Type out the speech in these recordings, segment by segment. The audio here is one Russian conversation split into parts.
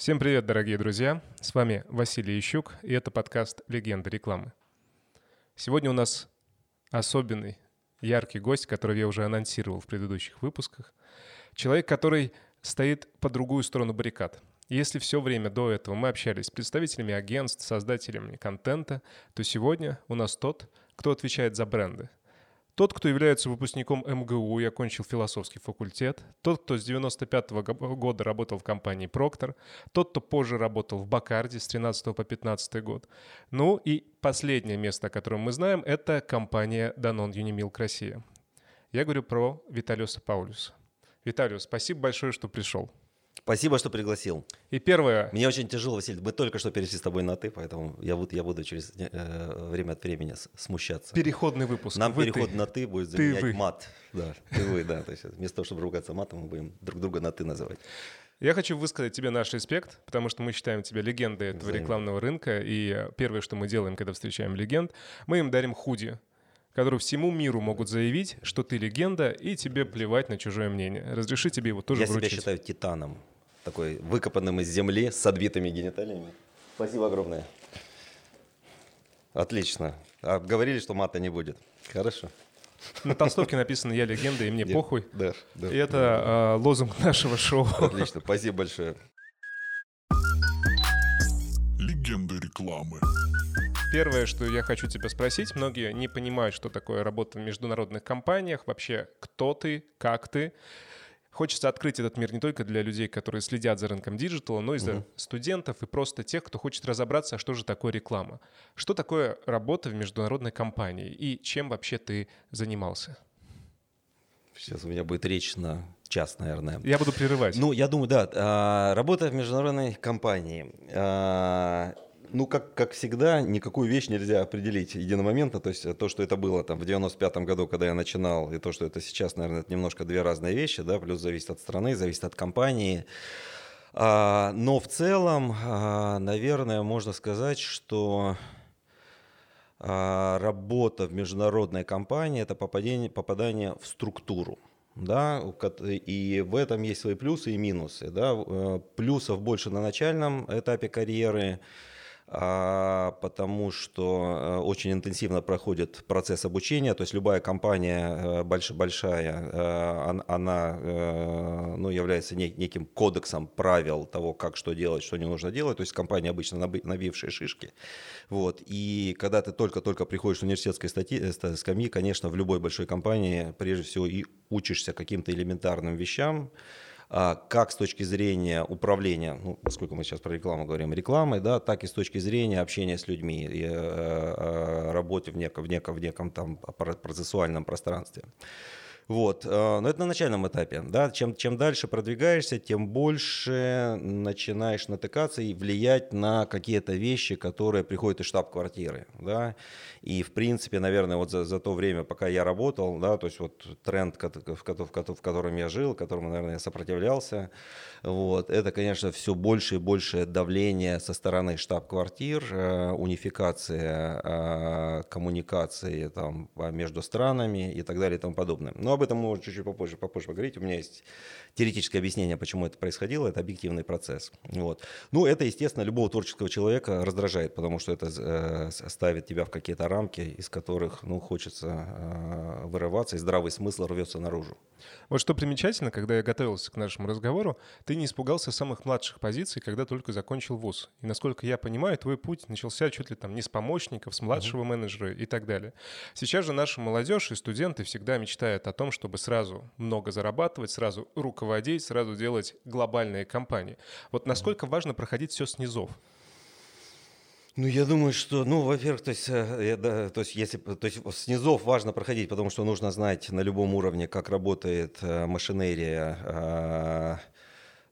Всем привет, дорогие друзья! С вами Василий Ищук, и это подкаст «Легенда рекламы». Сегодня у нас особенный, яркий гость, которого я уже анонсировал в предыдущих выпусках. Человек, который стоит по другую сторону баррикад. Если все время до этого мы общались с представителями агентств, создателями контента, то сегодня у нас тот, кто отвечает за бренды – тот, кто является выпускником МГУ и окончил философский факультет, тот, кто с 95 -го года работал в компании Procter, тот, кто позже работал в Бакарде с 13 по 15 год. Ну и последнее место, о котором мы знаем, это компания Danone Unimilk Россия. Я говорю про Виталиуса Паулюса. Виталиус, спасибо большое, что пришел. Спасибо, что пригласил. И первое. Мне очень тяжело, Василий. Мы только что перешли с тобой на ты, поэтому я буду, я буду через э, время от времени смущаться. Переходный выпуск. Нам вы переход ты. на ты будет заменять ты мат. Да, ты вы, да. То есть вместо того, чтобы ругаться матом, мы будем друг друга на ты называть. Я хочу высказать тебе наш респект, потому что мы считаем тебя легендой этого Взаимно. рекламного рынка. И первое, что мы делаем, когда встречаем легенд, мы им дарим худи которые всему миру могут заявить, что ты легенда, и тебе плевать на чужое мнение. Разреши тебе его тоже Я вручить. себя считаю титаном такой выкопанным из земли с отбитыми гениталиями. Спасибо огромное. Отлично. А говорили, что мата не будет. Хорошо. На толстовке написано «Я легенда, и мне Я, похуй». Да, да. И это да. э, лозунг нашего шоу. Отлично, спасибо большое. Легенда рекламы. Первое, что я хочу тебя спросить, многие не понимают, что такое работа в международных компаниях, вообще кто ты, как ты. Хочется открыть этот мир не только для людей, которые следят за рынком digital а, но и за угу. студентов и просто тех, кто хочет разобраться, что же такое реклама. Что такое работа в международной компании и чем вообще ты занимался? Сейчас у меня будет речь на час, наверное. Я буду прерывать. Ну, я думаю, да. А, работа в международной компании. Ну, как, как всегда, никакую вещь нельзя определить единомоментно. То есть то, что это было там в 95-м году, когда я начинал, и то, что это сейчас, наверное, это немножко две разные вещи, да, плюс зависит от страны, зависит от компании. А, но в целом, а, наверное, можно сказать, что а, работа в международной компании – это попадение, попадание в структуру. Да, и в этом есть свои плюсы и минусы. Да. Э, плюсов больше на начальном этапе карьеры, потому что э, очень интенсивно проходит процесс обучения, то есть любая компания э, большая, э, она ну, является неким кодексом правил того, как что делать, что не нужно делать, то есть компания обычно набившие шишки. Вот. И когда ты только-только приходишь в университетской статьи, скамьи, конечно, в любой большой компании прежде всего и учишься каким-то элементарным вещам, а, как с точки зрения управления, ну, поскольку мы сейчас про рекламу говорим, рекламой, да, так и с точки зрения общения с людьми и э, э, работы в неком, в неком, в неком там процессуальном пространстве. Вот. Э, но это на начальном этапе. Да? Чем, чем дальше продвигаешься, тем больше начинаешь натыкаться и влиять на какие-то вещи, которые приходят из штаб-квартиры. Да? И, в принципе, наверное, вот за, за то время, пока я работал, да, то есть вот тренд, в, в котором я жил, которому, наверное, я сопротивлялся, вот, это, конечно, все больше и больше давление со стороны штаб-квартир, э, унификация э, коммуникации там, между странами и так далее и тому подобное. Но об этом мы чуть-чуть попозже, попозже поговорить. У меня есть теоретическое объяснение, почему это происходило. Это объективный процесс. Вот. Ну, это, естественно, любого творческого человека раздражает, потому что это э, ставит тебя в какие-то рамки, из которых ну, хочется вырываться, и здравый смысл рвется наружу. Вот что примечательно, когда я готовился к нашему разговору, ты не испугался самых младших позиций, когда только закончил вуз. И, насколько я понимаю, твой путь начался чуть ли там не с помощников, с младшего uh-huh. менеджера и так далее. Сейчас же наша молодежь и студенты всегда мечтают о том, чтобы сразу много зарабатывать, сразу руководить, сразу делать глобальные компании. Вот насколько важно проходить все снизов? Ну, я думаю, что, ну, во-первых, то есть, э, да, то есть, если, то есть снизов важно проходить, потому что нужно знать на любом уровне, как работает э, машинерия э,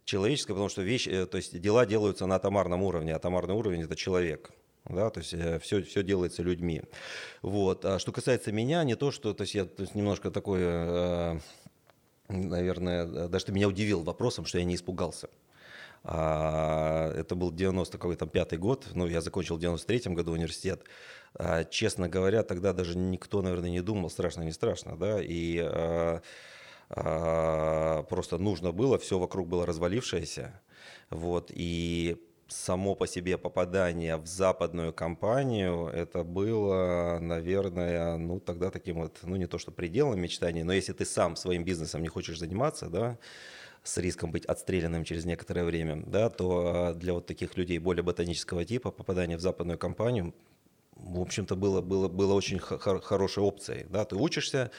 человеческая, потому что вещь, то есть дела делаются на атомарном уровне, атомарный уровень – это человек да, то есть все, все делается людьми. Вот. А что касается меня, не то, что, то есть я то есть немножко такой, э, наверное, даже ты меня удивил вопросом, что я не испугался. А, это был 90 какой-то пятый год, ну, я закончил в 93 году университет. А, честно говоря, тогда даже никто, наверное, не думал, страшно, не страшно, да, и а, просто нужно было, все вокруг было развалившееся, Вот, и само по себе попадание в западную компанию, это было, наверное, ну тогда таким вот, ну не то что пределом мечтаний, но если ты сам своим бизнесом не хочешь заниматься, да, с риском быть отстрелянным через некоторое время, да, то для вот таких людей более ботанического типа попадание в западную компанию в общем-то, было, было, было очень хор- хорошей опцией. Да? Ты учишься,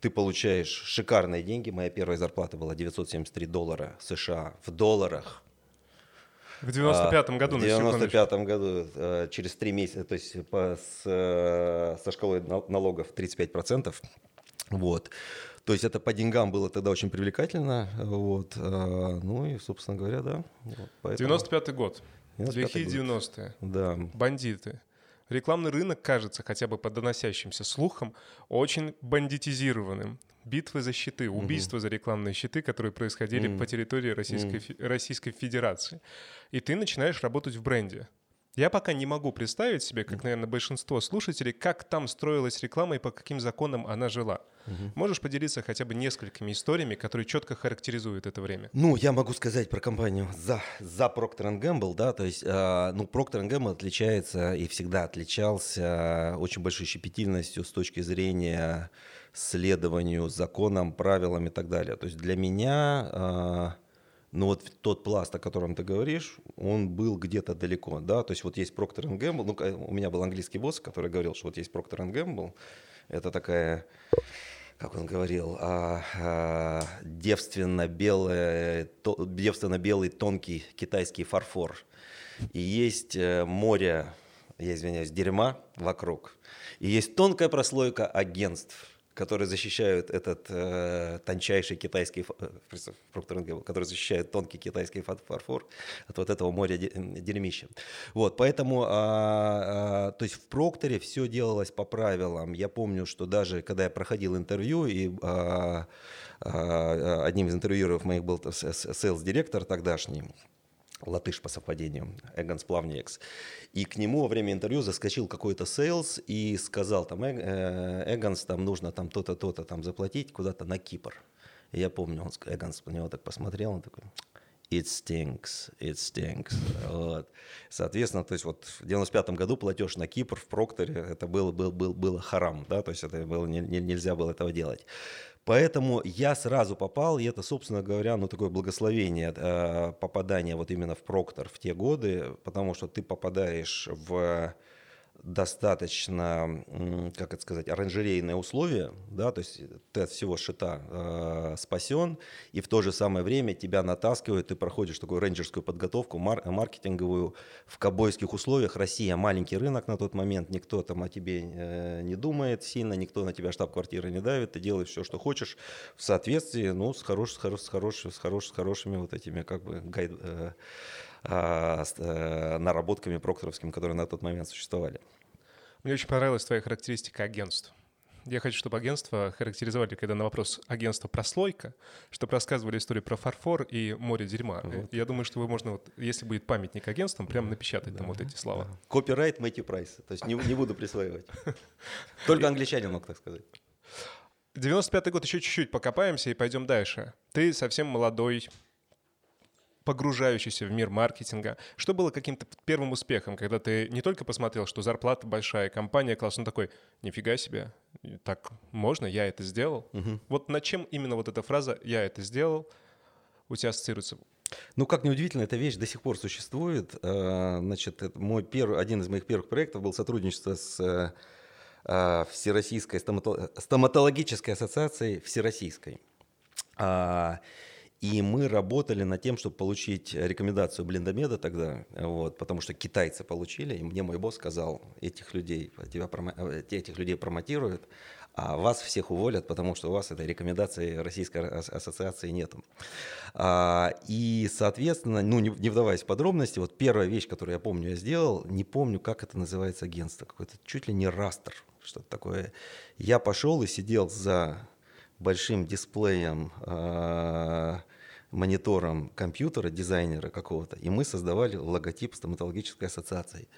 ты получаешь шикарные деньги. Моя первая зарплата была 973 доллара США в долларах. В 95-м а, году, В 95-м году, э, через три месяца, то есть по, с, э, со шкалой налогов 35%. Вот. То есть это по деньгам было тогда очень привлекательно. Вот. Э, ну и, собственно говоря, да. Вот, поэтому... 95-й год. 95 Лихие 90-е. Да. Бандиты. Рекламный рынок кажется, хотя бы по доносящимся слухам, очень бандитизированным битвы за щиты, убийства угу. за рекламные щиты, которые происходили угу. по территории Российской, угу. Российской Федерации. И ты начинаешь работать в бренде. Я пока не могу представить себе, как, наверное, большинство слушателей, как там строилась реклама и по каким законам она жила. Угу. Можешь поделиться хотя бы несколькими историями, которые четко характеризуют это время? Ну, я могу сказать про компанию за, за Procter Gamble, да, то есть, э, ну, Procter Gamble отличается и всегда отличался очень большой щепетильностью с точки зрения следованию законам, правилам и так далее. То есть для меня, э, ну вот тот пласт, о котором ты говоришь, он был где-то далеко, да, то есть вот есть Procter Gamble, ну у меня был английский босс, который говорил, что вот есть Procter Gamble, это такая как он говорил, а, а, девственно-белый, то, девственно-белый тонкий китайский фарфор. И есть э, море, я извиняюсь, дерьма вокруг. И есть тонкая прослойка агентств, которые защищают этот э, тончайший китайский, э, который защищает тонкий китайский фарфор от вот этого моря дерьмища. Вот, поэтому, а, а, то есть в Прокторе все делалось по правилам. Я помню, что даже когда я проходил интервью, и а, а, одним из интервьюеров моих был sales-директор тогдашний, латыш по совпадению, Эгонс Плавниекс. И к нему во время интервью заскочил какой-то sales и сказал, там, э, Эгонс, там нужно там то-то, то-то там заплатить куда-то на Кипр. И я помню, он, Эгонс на него так посмотрел, он такой, it stinks, it stinks. Вот. Соответственно, то есть вот в 95 году платеж на Кипр в Прокторе, это было, был, был, было харам, да, то есть это было, не, нельзя было этого делать. Поэтому я сразу попал, и это, собственно говоря, ну такое благословение э, попадания вот именно в Проктор в те годы, потому что ты попадаешь в достаточно, как это сказать, оранжерейные условия, да, то есть ты от всего шита э, спасен, и в то же самое время тебя натаскивают, ты проходишь такую рейнджерскую подготовку, мар- маркетинговую в кобойских условиях. Россия маленький рынок на тот момент, никто там о тебе э, не думает сильно, никто на тебя штаб-квартиры не давит, ты делаешь все, что хочешь в соответствии, ну, с, хорош, с, хорош, с, хорош, с, хорош, с хорошими вот этими как бы гайд, э, наработками прокторовскими, которые на тот момент существовали. Мне очень понравилась твоя характеристика агентств. Я хочу, чтобы агентство характеризовали, когда на вопрос агентства прослойка, чтобы рассказывали историю про фарфор и море дерьма. Вот. Я думаю, что вы можно, вот, если будет памятник агентствам, прямо напечатать да, там вот эти слова. Да. Копирайт Мэтью Прайс. То есть не, не буду присваивать. Только англичанин мог так сказать. 95-й год, еще чуть-чуть покопаемся и пойдем дальше. Ты совсем молодой погружающийся в мир маркетинга. Что было каким-то первым успехом, когда ты не только посмотрел, что зарплата большая, компания классная, такой, нифига себе, так можно, я это сделал? Угу. Вот над чем именно вот эта фраза «я это сделал» у тебя ассоциируется? Ну, как неудивительно, эта вещь до сих пор существует. Э, значит, мой первый, один из моих первых проектов был сотрудничество с э, э, Всероссийской стоматологической ассоциацией Всероссийской. И мы работали над тем, чтобы получить рекомендацию Блиндомеда тогда, вот, потому что китайцы получили, и мне мой босс сказал, этих людей, тебя, э, этих людей промотируют, а вас всех уволят, потому что у вас этой рекомендации Российской ассоциации нету. А, и, соответственно, ну, не, не вдаваясь в подробности, вот первая вещь, которую я помню, я сделал, не помню, как это называется агентство, какой-то чуть ли не растер, что-то такое. Я пошел и сидел за большим дисплеем, э, монитором компьютера, дизайнера какого-то, и мы создавали логотип стоматологической ассоциации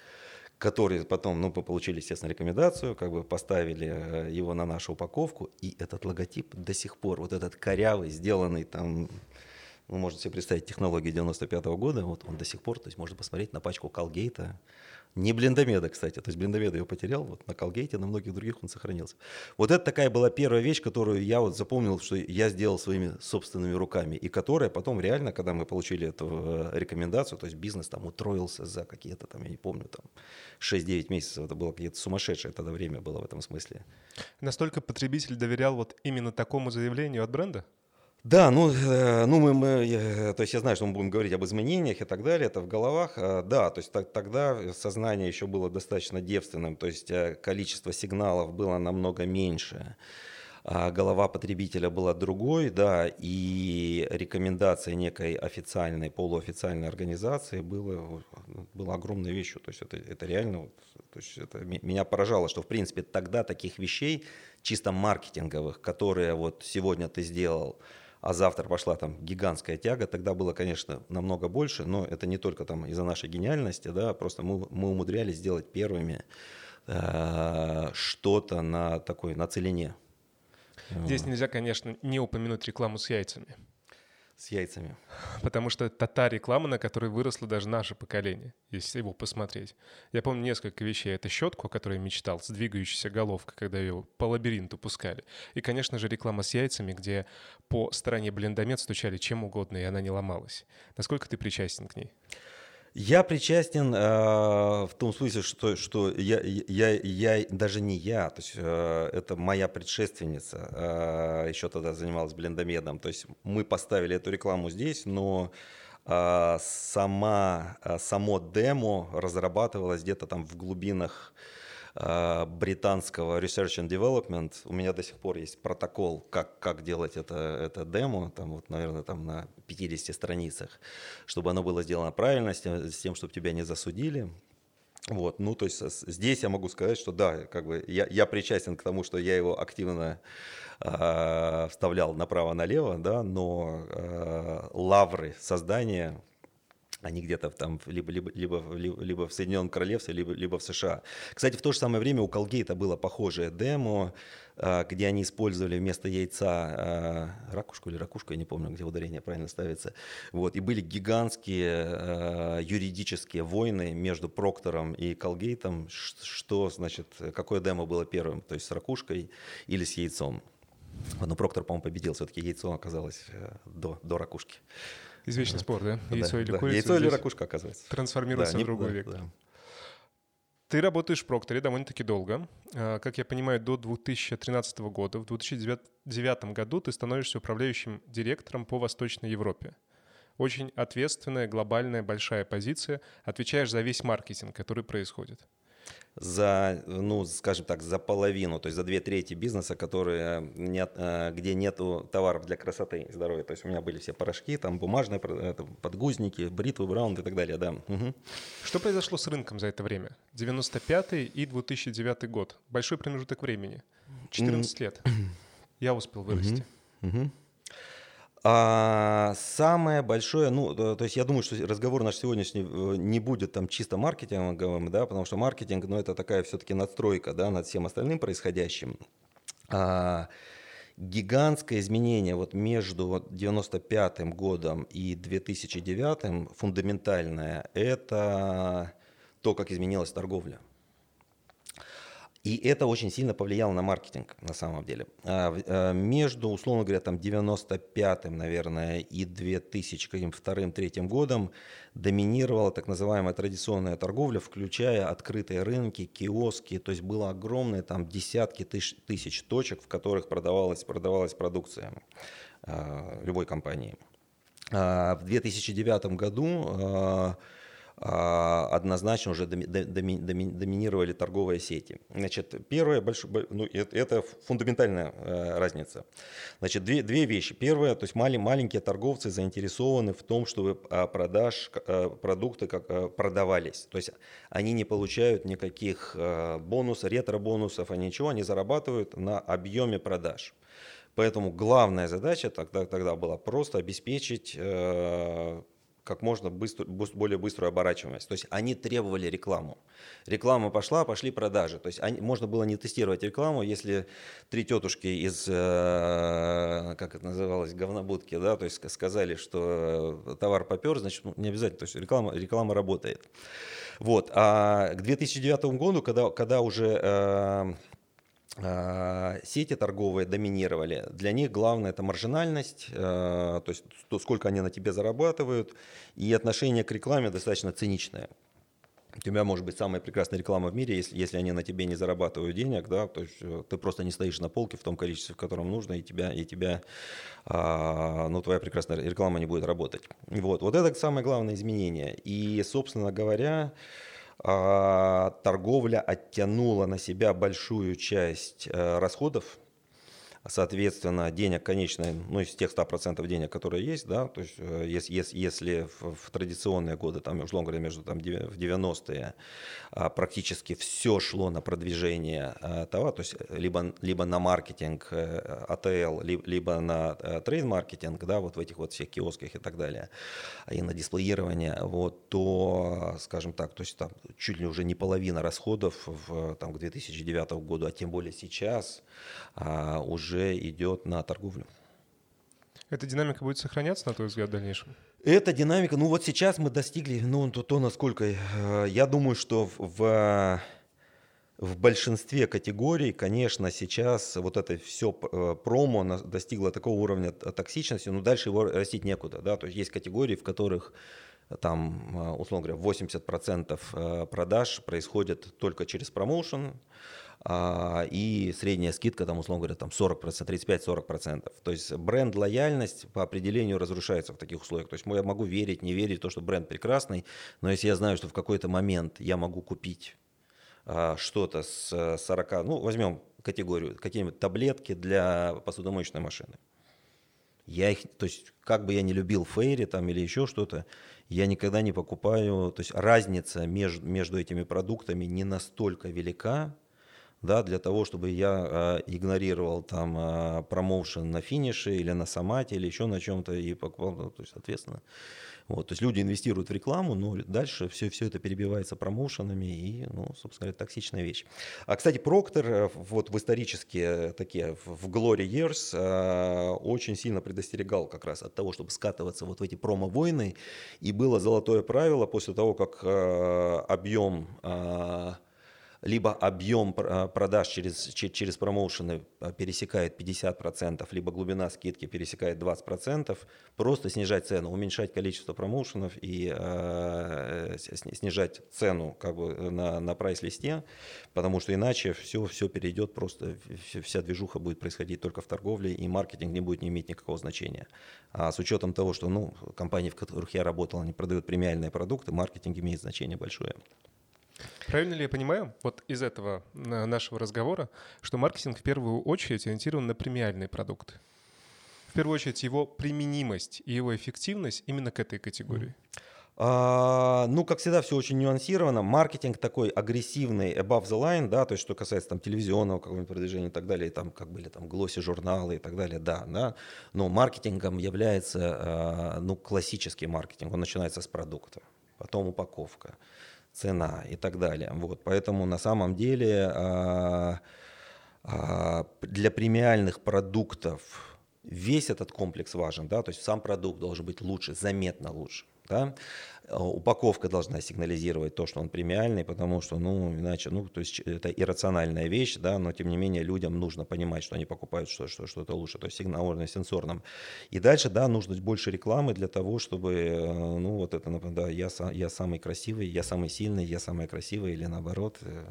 который потом, ну, мы получили, естественно, рекомендацию, как бы поставили э, его на нашу упаковку, и этот логотип до сих пор, вот этот корявый, сделанный там вы можете себе представить технологии 95 -го года, вот он до сих пор, то есть можно посмотреть на пачку Колгейта, не блиндомеда, кстати, то есть блиндомеда его потерял, вот на Колгейте, на многих других он сохранился. Вот это такая была первая вещь, которую я вот запомнил, что я сделал своими собственными руками, и которая потом реально, когда мы получили эту э, рекомендацию, то есть бизнес там утроился за какие-то там, я не помню, там 6-9 месяцев, это было какие-то сумасшедшее тогда время было в этом смысле. Настолько потребитель доверял вот именно такому заявлению от бренда? Да, ну, э, ну мы, мы, то есть я знаю, что мы будем говорить об изменениях и так далее, это в головах. Э, да, то есть так, тогда сознание еще было достаточно девственным, то есть э, количество сигналов было намного меньше. А голова потребителя была другой, да, и рекомендация некой официальной, полуофициальной организации было, было огромной вещью. То есть это, это реально, то есть это меня поражало, что в принципе тогда таких вещей чисто маркетинговых, которые вот сегодня ты сделал, а завтра пошла там гигантская тяга, тогда было, конечно, намного больше, но это не только там из-за нашей гениальности, да, просто мы, мы умудрялись сделать первыми э, что-то на такой, на целине. Здесь нельзя, конечно, не упомянуть рекламу с яйцами с яйцами. Потому что это та реклама, на которой выросло даже наше поколение, если его посмотреть. Я помню несколько вещей. Это щетку, о которой я мечтал, с двигающейся головкой, когда ее по лабиринту пускали. И, конечно же, реклама с яйцами, где по стороне блендомет стучали чем угодно, и она не ломалась. Насколько ты причастен к ней? Я причастен э, в том смысле, что, что я, я, я, даже не я, то есть э, это моя предшественница, э, еще тогда занималась блендомедом. То есть мы поставили эту рекламу здесь, но э, сама, э, само демо разрабатывалось где-то там в глубинах британского Research and Development. У меня до сих пор есть протокол, как, как делать это, это демо, там вот, наверное, там на 50 страницах, чтобы оно было сделано правильно, с тем, с тем чтобы тебя не засудили. Вот, ну, то есть здесь я могу сказать, что да, как бы я, я причастен к тому, что я его активно э, вставлял направо-налево, да, но э, лавры создания они где-то там либо, либо, либо, либо в Соединенном Королевстве, либо, либо в США. Кстати, в то же самое время у Колгейта было похожее демо, а, где они использовали вместо яйца а, ракушку или ракушку, я не помню, где ударение правильно ставится. Вот, и были гигантские а, юридические войны между Проктором и Колгейтом, что, значит, какое демо было первым, то есть с ракушкой или с яйцом. Но Проктор, по-моему, победил, все-таки яйцо оказалось э, до, до ракушки. Извечный спор, да? Яйцо да, или да. курица? Яйцо или ракушка, оказывается. Трансформируется да, в другой да, век. Да. Ты работаешь в Прокторе довольно-таки долго. А, как я понимаю, до 2013 года. В 2009 году ты становишься управляющим директором по Восточной Европе. Очень ответственная, глобальная, большая позиция. Отвечаешь за весь маркетинг, который происходит за, ну, скажем так, за половину, то есть за две трети бизнеса, которые нет, э, где нету товаров для красоты и здоровья. То есть у меня были все порошки, там бумажные подгузники, бритвы, браунд и так далее, да. Угу. Что произошло с рынком за это время? 95 и 2009 год. Большой промежуток времени. 14 лет. Я успел вырасти. Угу. А самое большое, ну, то есть я думаю, что разговор наш сегодняшний э, не будет там чисто маркетинговым, да, потому что маркетинг, ну, это такая все-таки надстройка, да, над всем остальным происходящим. А, гигантское изменение вот между 95 годом и 2009 фундаментальное, это то, как изменилась торговля. И это очень сильно повлияло на маркетинг, на самом деле. А, а, между, условно говоря, там 95-м, наверное, и 2002-2003 годом доминировала так называемая традиционная торговля, включая открытые рынки, киоски. То есть было огромное, там десятки тысяч, тысяч точек, в которых продавалась, продавалась продукция а, любой компании. В 2009 году однозначно уже доминировали торговые сети. Значит, первое, большое, ну, это фундаментальная э, разница. Значит, две, две вещи. Первое, то есть маленькие торговцы заинтересованы в том, чтобы а, продаж, э, продукты как, э, продавались. То есть они не получают никаких бонусов, ретро-бонусов, они ничего, они зарабатывают на объеме продаж. Поэтому главная задача тогда, тогда была просто обеспечить как можно быстро, более быструю оборачиваемость. То есть они требовали рекламу. Реклама пошла, пошли продажи. То есть они, можно было не тестировать рекламу, если три тетушки из, э, как это называлось, говнобудки, да, то есть сказали, что товар попер, значит, ну, не обязательно, то есть реклама, реклама работает. Вот. А к 2009 году, когда, когда уже э, сети торговые доминировали. Для них главное это маржинальность, а, то есть то, сколько они на тебе зарабатывают, и отношение к рекламе достаточно циничное. У тебя может быть самая прекрасная реклама в мире, если, если они на тебе не зарабатывают денег, да, то есть э, ты просто не стоишь на полке в том количестве, в котором нужно, и тебя, и тебя а, ну, твоя прекрасная реклама не будет работать. Вот, вот это самое главное изменение. И, собственно говоря, а, торговля оттянула на себя большую часть э, расходов Соответственно, денег конечное, ну, из тех 100% денег, которые есть, да, то есть э, если, если, если в, в традиционные годы, там, условно говоря, между там, в 90-е а, практически все шло на продвижение а, товара, то есть либо, либо на маркетинг а, АТЛ, либо, на трейд-маркетинг, да, вот в этих вот всех киосках и так далее, и на дисплеирование, вот, то, скажем так, то есть там чуть ли уже не половина расходов в, там, к 2009 году, а тем более сейчас а, уже уже идет на торговлю. Эта динамика будет сохраняться, на твой взгляд, в дальнейшем? Эта динамика, ну вот сейчас мы достигли, ну то, то насколько, э, я думаю, что в, в большинстве категорий, конечно, сейчас вот это все э, промо достигло такого уровня токсичности, но дальше его растить некуда, да, то есть есть категории, в которых там, э, условно говоря, 80% продаж происходит только через промоушен, и средняя скидка, там, условно говоря, там 40%, 35-40%. То есть бренд-лояльность по определению разрушается в таких условиях. То есть я могу верить, не верить в то, что бренд прекрасный, но если я знаю, что в какой-то момент я могу купить а, что-то с 40, ну, возьмем категорию, какие-нибудь таблетки для посудомоечной машины. Я их, то есть, как бы я не любил Фейри там или еще что-то, я никогда не покупаю, то есть разница между, между этими продуктами не настолько велика, да, для того, чтобы я э, игнорировал там э, промоушен на финише или на самате или еще на чем-то и покупал, ну, то есть, соответственно, вот, то есть люди инвестируют в рекламу, но дальше все, все это перебивается промоушенами и, ну, собственно говоря, токсичная вещь. А, кстати, Проктор э, вот в исторические такие, в Glory Years э, очень сильно предостерегал как раз от того, чтобы скатываться вот в эти промо-войны, и было золотое правило после того, как э, объем э, либо объем а, продаж через, через промоушены а, пересекает 50%, либо глубина скидки пересекает 20%, просто снижать цену, уменьшать количество промоушенов и э, снижать цену как бы на, на прайс-листе, потому что иначе все, все перейдет просто, вся движуха будет происходить только в торговле, и маркетинг не будет не иметь никакого значения. А с учетом того, что ну, компании, в которых я работал, они продают премиальные продукты, маркетинг имеет значение большое. Правильно ли я понимаю, вот из этого э, нашего разговора, что маркетинг в первую очередь ориентирован на премиальные продукты? В первую очередь его применимость и его эффективность именно к этой категории. А, ну, как всегда, все очень нюансировано. Маркетинг такой агрессивный, above the line, да, то есть что касается там телевизионного какого-нибудь продвижения и так далее, там как были там глосси журналы и так далее, да, да. Но маркетингом является, а, ну, классический маркетинг. Он начинается с продукта, потом упаковка, цена и так далее. Вот, поэтому на самом деле а, а, для премиальных продуктов весь этот комплекс важен, да, то есть сам продукт должен быть лучше, заметно лучше. Да? А, упаковка должна сигнализировать то, что он премиальный, потому что, ну, иначе, ну, то есть это иррациональная вещь, да, но тем не менее людям нужно понимать, что они покупают что, что, что-то лучше, то есть сигнал уровня сенсорном. И дальше, да, нужно больше рекламы для того, чтобы, э, ну, вот это, да, я, я самый красивый, я самый сильный, я самая красивая, или наоборот, э,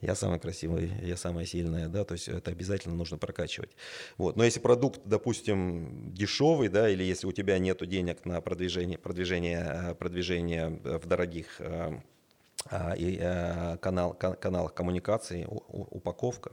я самый красивый, я самая сильная, да, то есть это обязательно нужно прокачивать. Вот. Но если продукт, допустим, дешевый, да, или если у тебя нет денег на продвижение, продвижение, э, продвижение в дорогих э, а, и, э, канал, каналах коммуникации, упаковка,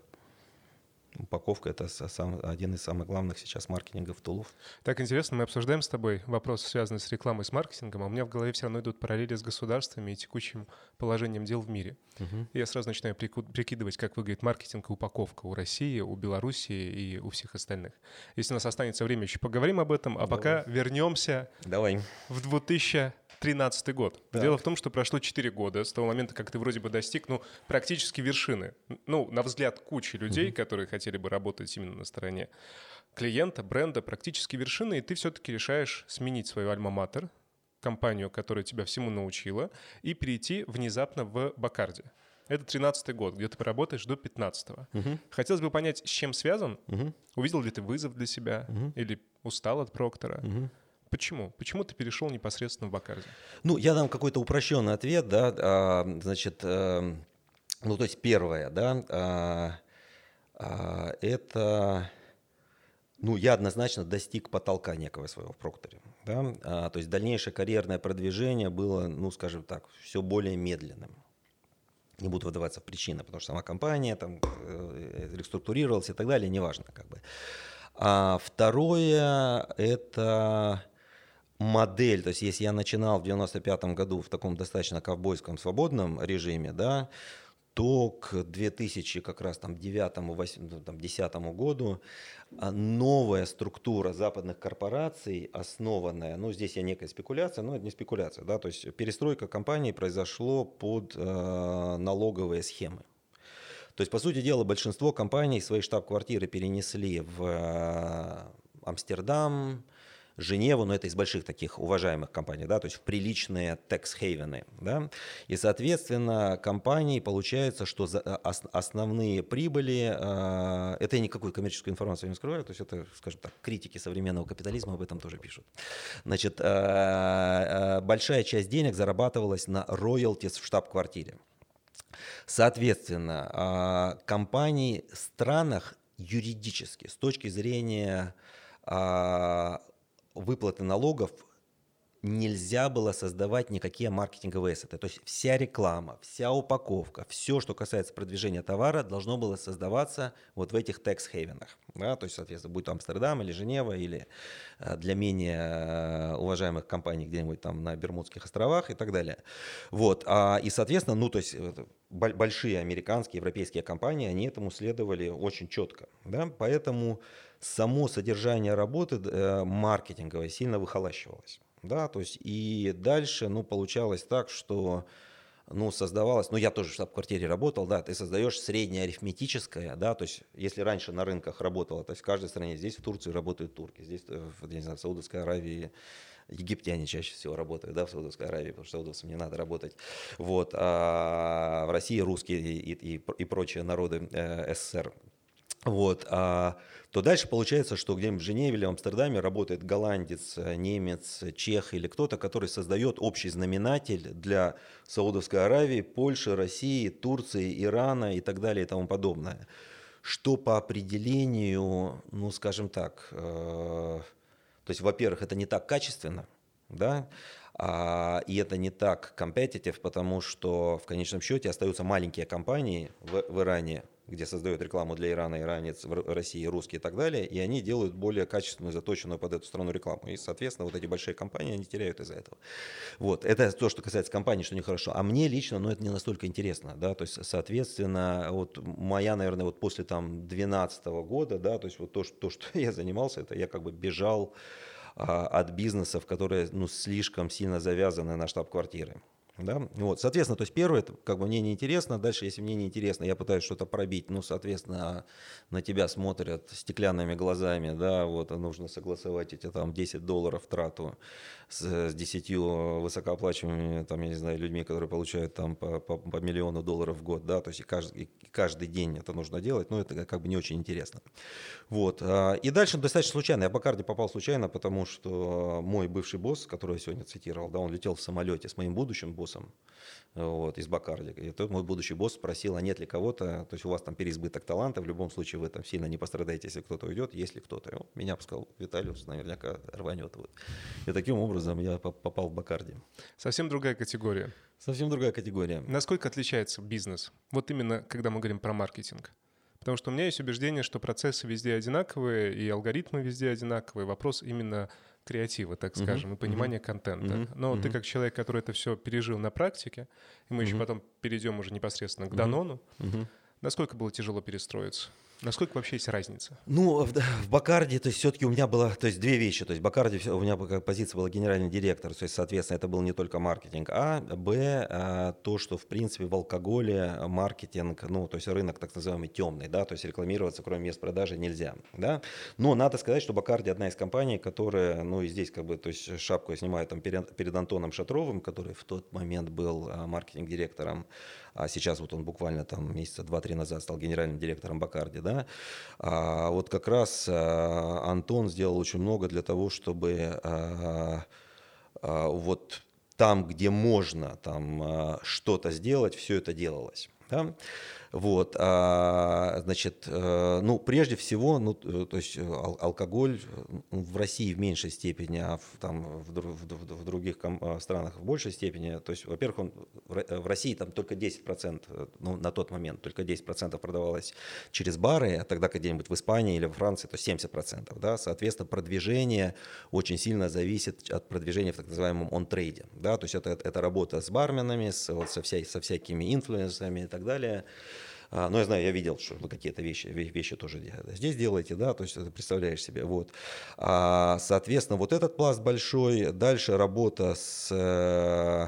Упаковка – это сам, один из самых главных сейчас маркетингов тулов. Так интересно, мы обсуждаем с тобой вопросы, связанные с рекламой, с маркетингом, а у меня в голове все равно идут параллели с государствами и текущим положением дел в мире. Угу. Я сразу начинаю прикидывать, как выглядит маркетинг и упаковка у России, у Белоруссии и у всех остальных. Если у нас останется время, еще поговорим об этом, а Давай. пока вернемся Давай. в 2000 13 год. Так. Дело в том, что прошло 4 года с того момента, как ты вроде бы достиг, ну, практически вершины. Ну, на взгляд кучи людей, угу. которые хотели бы работать именно на стороне клиента, бренда, практически вершины, и ты все-таки решаешь сменить свою альма-матер, компанию, которая тебя всему научила, и перейти внезапно в Бакарди. Это 13-й год, где ты поработаешь до 15-го. Угу. Хотелось бы понять, с чем связан. Угу. Увидел ли ты вызов для себя угу. или устал от Проктора? Угу. Почему? Почему ты перешел непосредственно в Бакарди? Ну, я дам какой-то упрощенный ответ, да, а, значит, а, ну, то есть первое, да, а, а, это, ну, я однозначно достиг потолка некого своего в Прокторе, да, а, то есть дальнейшее карьерное продвижение было, ну, скажем так, все более медленным. Не буду выдаваться в причины, потому что сама компания там э, реструктурировалась и так далее, неважно, как бы. А второе это модель, то есть если я начинал в 95 году в таком достаточно ковбойском свободном режиме, да, то к 2000 как раз там 9 8, ну, там, 10 году а, новая структура западных корпораций, основанная, ну здесь я некая спекуляция, но это не спекуляция, да, то есть перестройка компании произошло под э, налоговые схемы. То есть, по сути дела, большинство компаний свои штаб-квартиры перенесли в э, Амстердам, Женеву, но это из больших таких уважаемых компаний, да, то есть в приличные текс-хейвены, да, и, соответственно, компании получается, что ос, основные прибыли, э, это я никакую коммерческую информацию не скрываю, то есть это, скажем так, критики современного капитализма об этом тоже пишут. Значит, э, большая часть денег зарабатывалась на роялтис в штаб-квартире. Соответственно, компании в странах юридически, с точки зрения выплаты налогов нельзя было создавать никакие маркетинговые ассеты. То есть вся реклама, вся упаковка, все, что касается продвижения товара, должно было создаваться вот в этих текс-хейвенах. Да? То есть, соответственно, будет Амстердам или Женева, или э, для менее э, уважаемых компаний где-нибудь там на Бермудских островах и так далее. Вот. А, и, соответственно, ну, то есть большие американские, европейские компании, они этому следовали очень четко. Да? Поэтому само содержание работы э, маркетинговой сильно выхолащивалось. Да? То есть и дальше ну, получалось так, что ну, создавалось, ну, я тоже в штаб-квартире работал, да, ты создаешь среднее арифметическое, да, то есть, если раньше на рынках работало, то есть в каждой стране, здесь в Турции работают турки, здесь, э, в, не знаю, в Саудовской Аравии египтяне чаще всего работают, да, в Саудовской Аравии, потому что саудовцам не надо работать. Вот. А в России русские и, и, и прочие народы э, СССР. Вот. А, то дальше получается, что где-нибудь в Женеве или в Амстердаме работает голландец, немец, чех или кто-то, который создает общий знаменатель для Саудовской Аравии, Польши, России, Турции, Ирана и так далее и тому подобное. Что по определению, ну, скажем так, э, то есть, во-первых, это не так качественно, да, а, и это не так competitive, потому что в конечном счете остаются маленькие компании в, в Иране, где создают рекламу для Ирана, иранец, в России, русские и так далее, и они делают более качественную, заточенную под эту страну рекламу. И, соответственно, вот эти большие компании, они теряют из-за этого. Вот, это то, что касается компании, что нехорошо. А мне лично, ну, это не настолько интересно, да, то есть, соответственно, вот моя, наверное, вот после там 12 года, да, то есть вот то, что, то, что я занимался, это я как бы бежал а, от бизнесов, которые, ну, слишком сильно завязаны на штаб-квартиры. Да? Вот, соответственно, то есть первое, это как бы мне неинтересно, дальше, если мне неинтересно, я пытаюсь что-то пробить, ну, соответственно, на тебя смотрят стеклянными глазами, да, вот, нужно согласовать эти там 10 долларов трату с, с 10 высокооплачиваемыми, там, я не знаю, людьми, которые получают там по, по, по миллиону долларов в год, да, то есть и каждый, и каждый день это нужно делать, но это как бы не очень интересно. Вот, а, и дальше достаточно случайно, я по карте попал случайно, потому что мой бывший босс, который я сегодня цитировал, да, он летел в самолете с моим будущим боссом, вот, из Бакарди. И тот мой будущий босс спросил, а нет ли кого-то, то есть у вас там переизбыток таланта, в любом случае вы там сильно не пострадаете, если кто-то уйдет, если кто-то. И он меня сказал, Виталиус наверняка рванет. Вот. И таким образом я попал в Бакарди. Совсем другая категория. Совсем другая категория. Насколько отличается бизнес? Вот именно, когда мы говорим про маркетинг. Потому что у меня есть убеждение, что процессы везде одинаковые, и алгоритмы везде одинаковые. Вопрос именно креатива, так скажем, и понимания контента. Но ты как человек, который это все пережил на практике, и мы еще потом перейдем уже непосредственно к Данону, насколько было тяжело перестроиться? Насколько вообще есть разница? Ну, в, в Бакарде, то есть все-таки у меня было, то есть две вещи. То есть в Бакарде у меня позиция была генеральный директор, то есть, соответственно, это был не только маркетинг, а, б, а, то, что, в принципе, в алкоголе маркетинг, ну, то есть рынок так называемый темный, да, то есть рекламироваться, кроме мест продажи, нельзя, да. Но надо сказать, что Бакарди одна из компаний, которая, ну, и здесь как бы, то есть шапку я снимаю там перед, перед Антоном Шатровым, который в тот момент был а, маркетинг-директором а сейчас вот он буквально там месяца два-три назад стал генеральным директором Бакарди, да, а вот как раз а, Антон сделал очень много для того, чтобы а, а, вот там, где можно там что-то сделать, все это делалось. Да? Вот, а, значит, э, ну, прежде всего, ну, то есть э, алкоголь в России в меньшей степени, а в, там, в, в, в других э, странах в большей степени. То есть, во-первых, он, в России там только 10%, ну, на тот момент только 10% продавалось через бары, а тогда где-нибудь в Испании или во Франции, то 70%. Да? Соответственно, продвижение очень сильно зависит от продвижения в так называемом он-трейде. Да? То есть, это, это работа с барменами, с, вот, со, вся, со всякими инфлюенсами и так далее. А, но я знаю, я видел, что вы какие-то вещи, вещи тоже здесь делаете, да, то есть ты представляешь себе, вот. А, соответственно, вот этот пласт большой, дальше работа с э,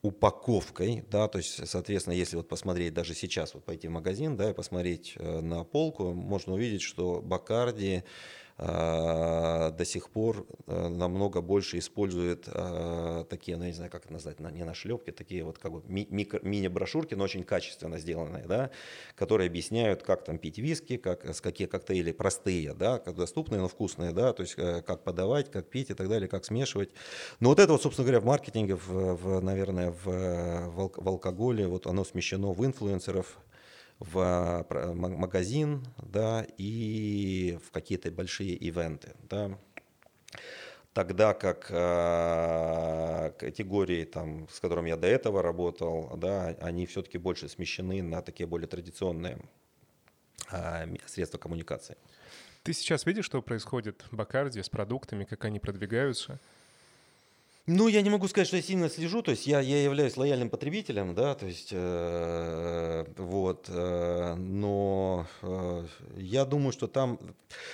упаковкой, да, то есть, соответственно, если вот посмотреть даже сейчас, вот пойти в магазин, да, и посмотреть э, на полку, можно увидеть, что Бакарди до сих пор э, намного больше использует а, такие, ну, я не знаю, как это назвать, не на шлепке, такие вот как бы мини-брошюрки, но очень качественно сделанные, да, которые объясняют, как там пить виски, как, с какие коктейли простые, да, как доступные, но вкусные, да, то есть э, как подавать, как пить и так далее, как смешивать. Но вот это вот, собственно говоря, в маркетинге, в, в наверное, в, в алкоголе, вот оно смещено в инфлюенсеров, в магазин, да, и в какие-то большие ивенты, да. Тогда как э, категории, там, с которыми я до этого работал, да, они все-таки больше смещены на такие более традиционные э, средства коммуникации. Ты сейчас видишь, что происходит в Бакарде с продуктами, как они продвигаются? Ну, я не могу сказать, что я сильно слежу, то есть я, я являюсь лояльным потребителем, да, то есть э, вот, э, но э, я думаю, что там,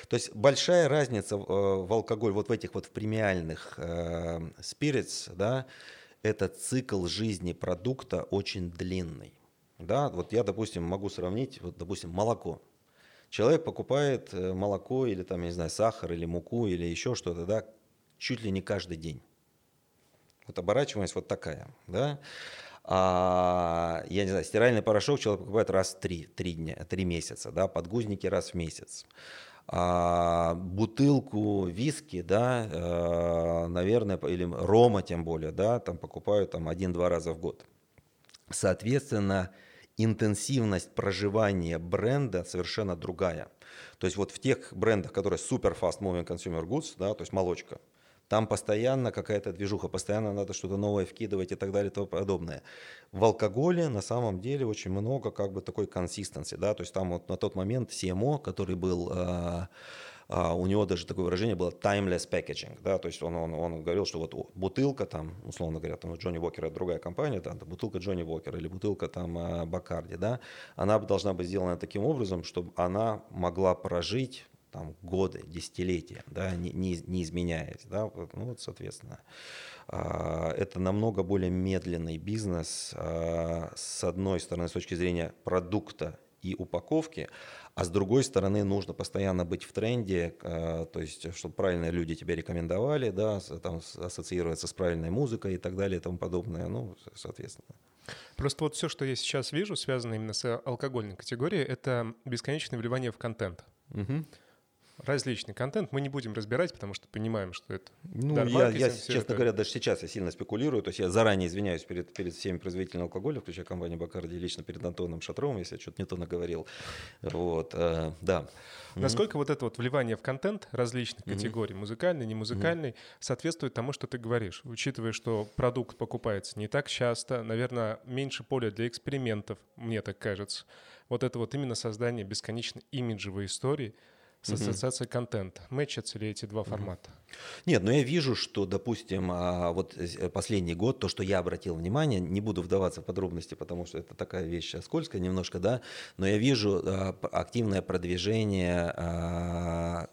то есть большая разница э, в алкоголь, вот в этих вот в премиальных э, spirits, да, это цикл жизни продукта очень длинный, да, вот я, допустим, могу сравнить, вот, допустим, молоко. Человек покупает э, молоко или там, я не знаю, сахар или муку или еще что-то, да, чуть ли не каждый день. Вот оборачиваемость вот такая, да. А, я не знаю, стиральный порошок человек покупает раз в три, три дня, три месяца, да, подгузники раз в месяц. А, бутылку виски, да, а, наверное, или рома тем более, да, там покупают там один-два раза в год. Соответственно, интенсивность проживания бренда совершенно другая. То есть вот в тех брендах, которые super fast moving consumer goods, да, то есть молочка, там постоянно какая-то движуха, постоянно надо что-то новое вкидывать и так далее и тому подобное. В алкоголе на самом деле очень много как бы такой консистенции, да, то есть там вот на тот момент CMO, который был Uh, у него даже такое выражение было timeless packaging, да, то есть он, он, он говорил, что вот бутылка там, условно говоря, там Джонни Уокер это другая компания, да, бутылка Джонни Уокер или бутылка там Бакарди, да, она должна быть сделана таким образом, чтобы она могла прожить там, годы, десятилетия, да, не, не, не изменяясь. Да, ну, вот, соответственно, а, это намного более медленный бизнес, а, с одной стороны, с точки зрения продукта и упаковки, а с другой стороны, нужно постоянно быть в тренде, а, то есть, чтобы правильные люди тебя рекомендовали, да, там, ассоциироваться с правильной музыкой и так далее и тому подобное, ну, соответственно. Просто вот все, что я сейчас вижу, связано именно с алкогольной категорией, это бесконечное вливание в контент. Угу. Различный контент. Мы не будем разбирать, потому что понимаем, что это ну, я, я честно это... говоря, даже сейчас я сильно спекулирую. То есть я заранее извиняюсь перед, перед всеми производителями алкоголя, включая компанию Бакарди, лично перед Антоном Шатровым, если я что-то не то наговорил. Вот, э, да. Насколько mm-hmm. вот это вот вливание в контент различных mm-hmm. категорий, музыкальный, не музыкальный, mm-hmm. соответствует тому, что ты говоришь, учитывая, что продукт покупается не так часто, наверное, меньше поля для экспериментов, мне так кажется. Вот это вот именно создание бесконечно имиджевой истории — с ассоциацией угу. контента. Мэчатся ли эти два формата? Нет, но я вижу, что, допустим, а, вот э, последний год, то, что я обратил внимание, не буду вдаваться в подробности, потому что это такая вещь скользкая немножко, да, но я вижу а, активное продвижение а,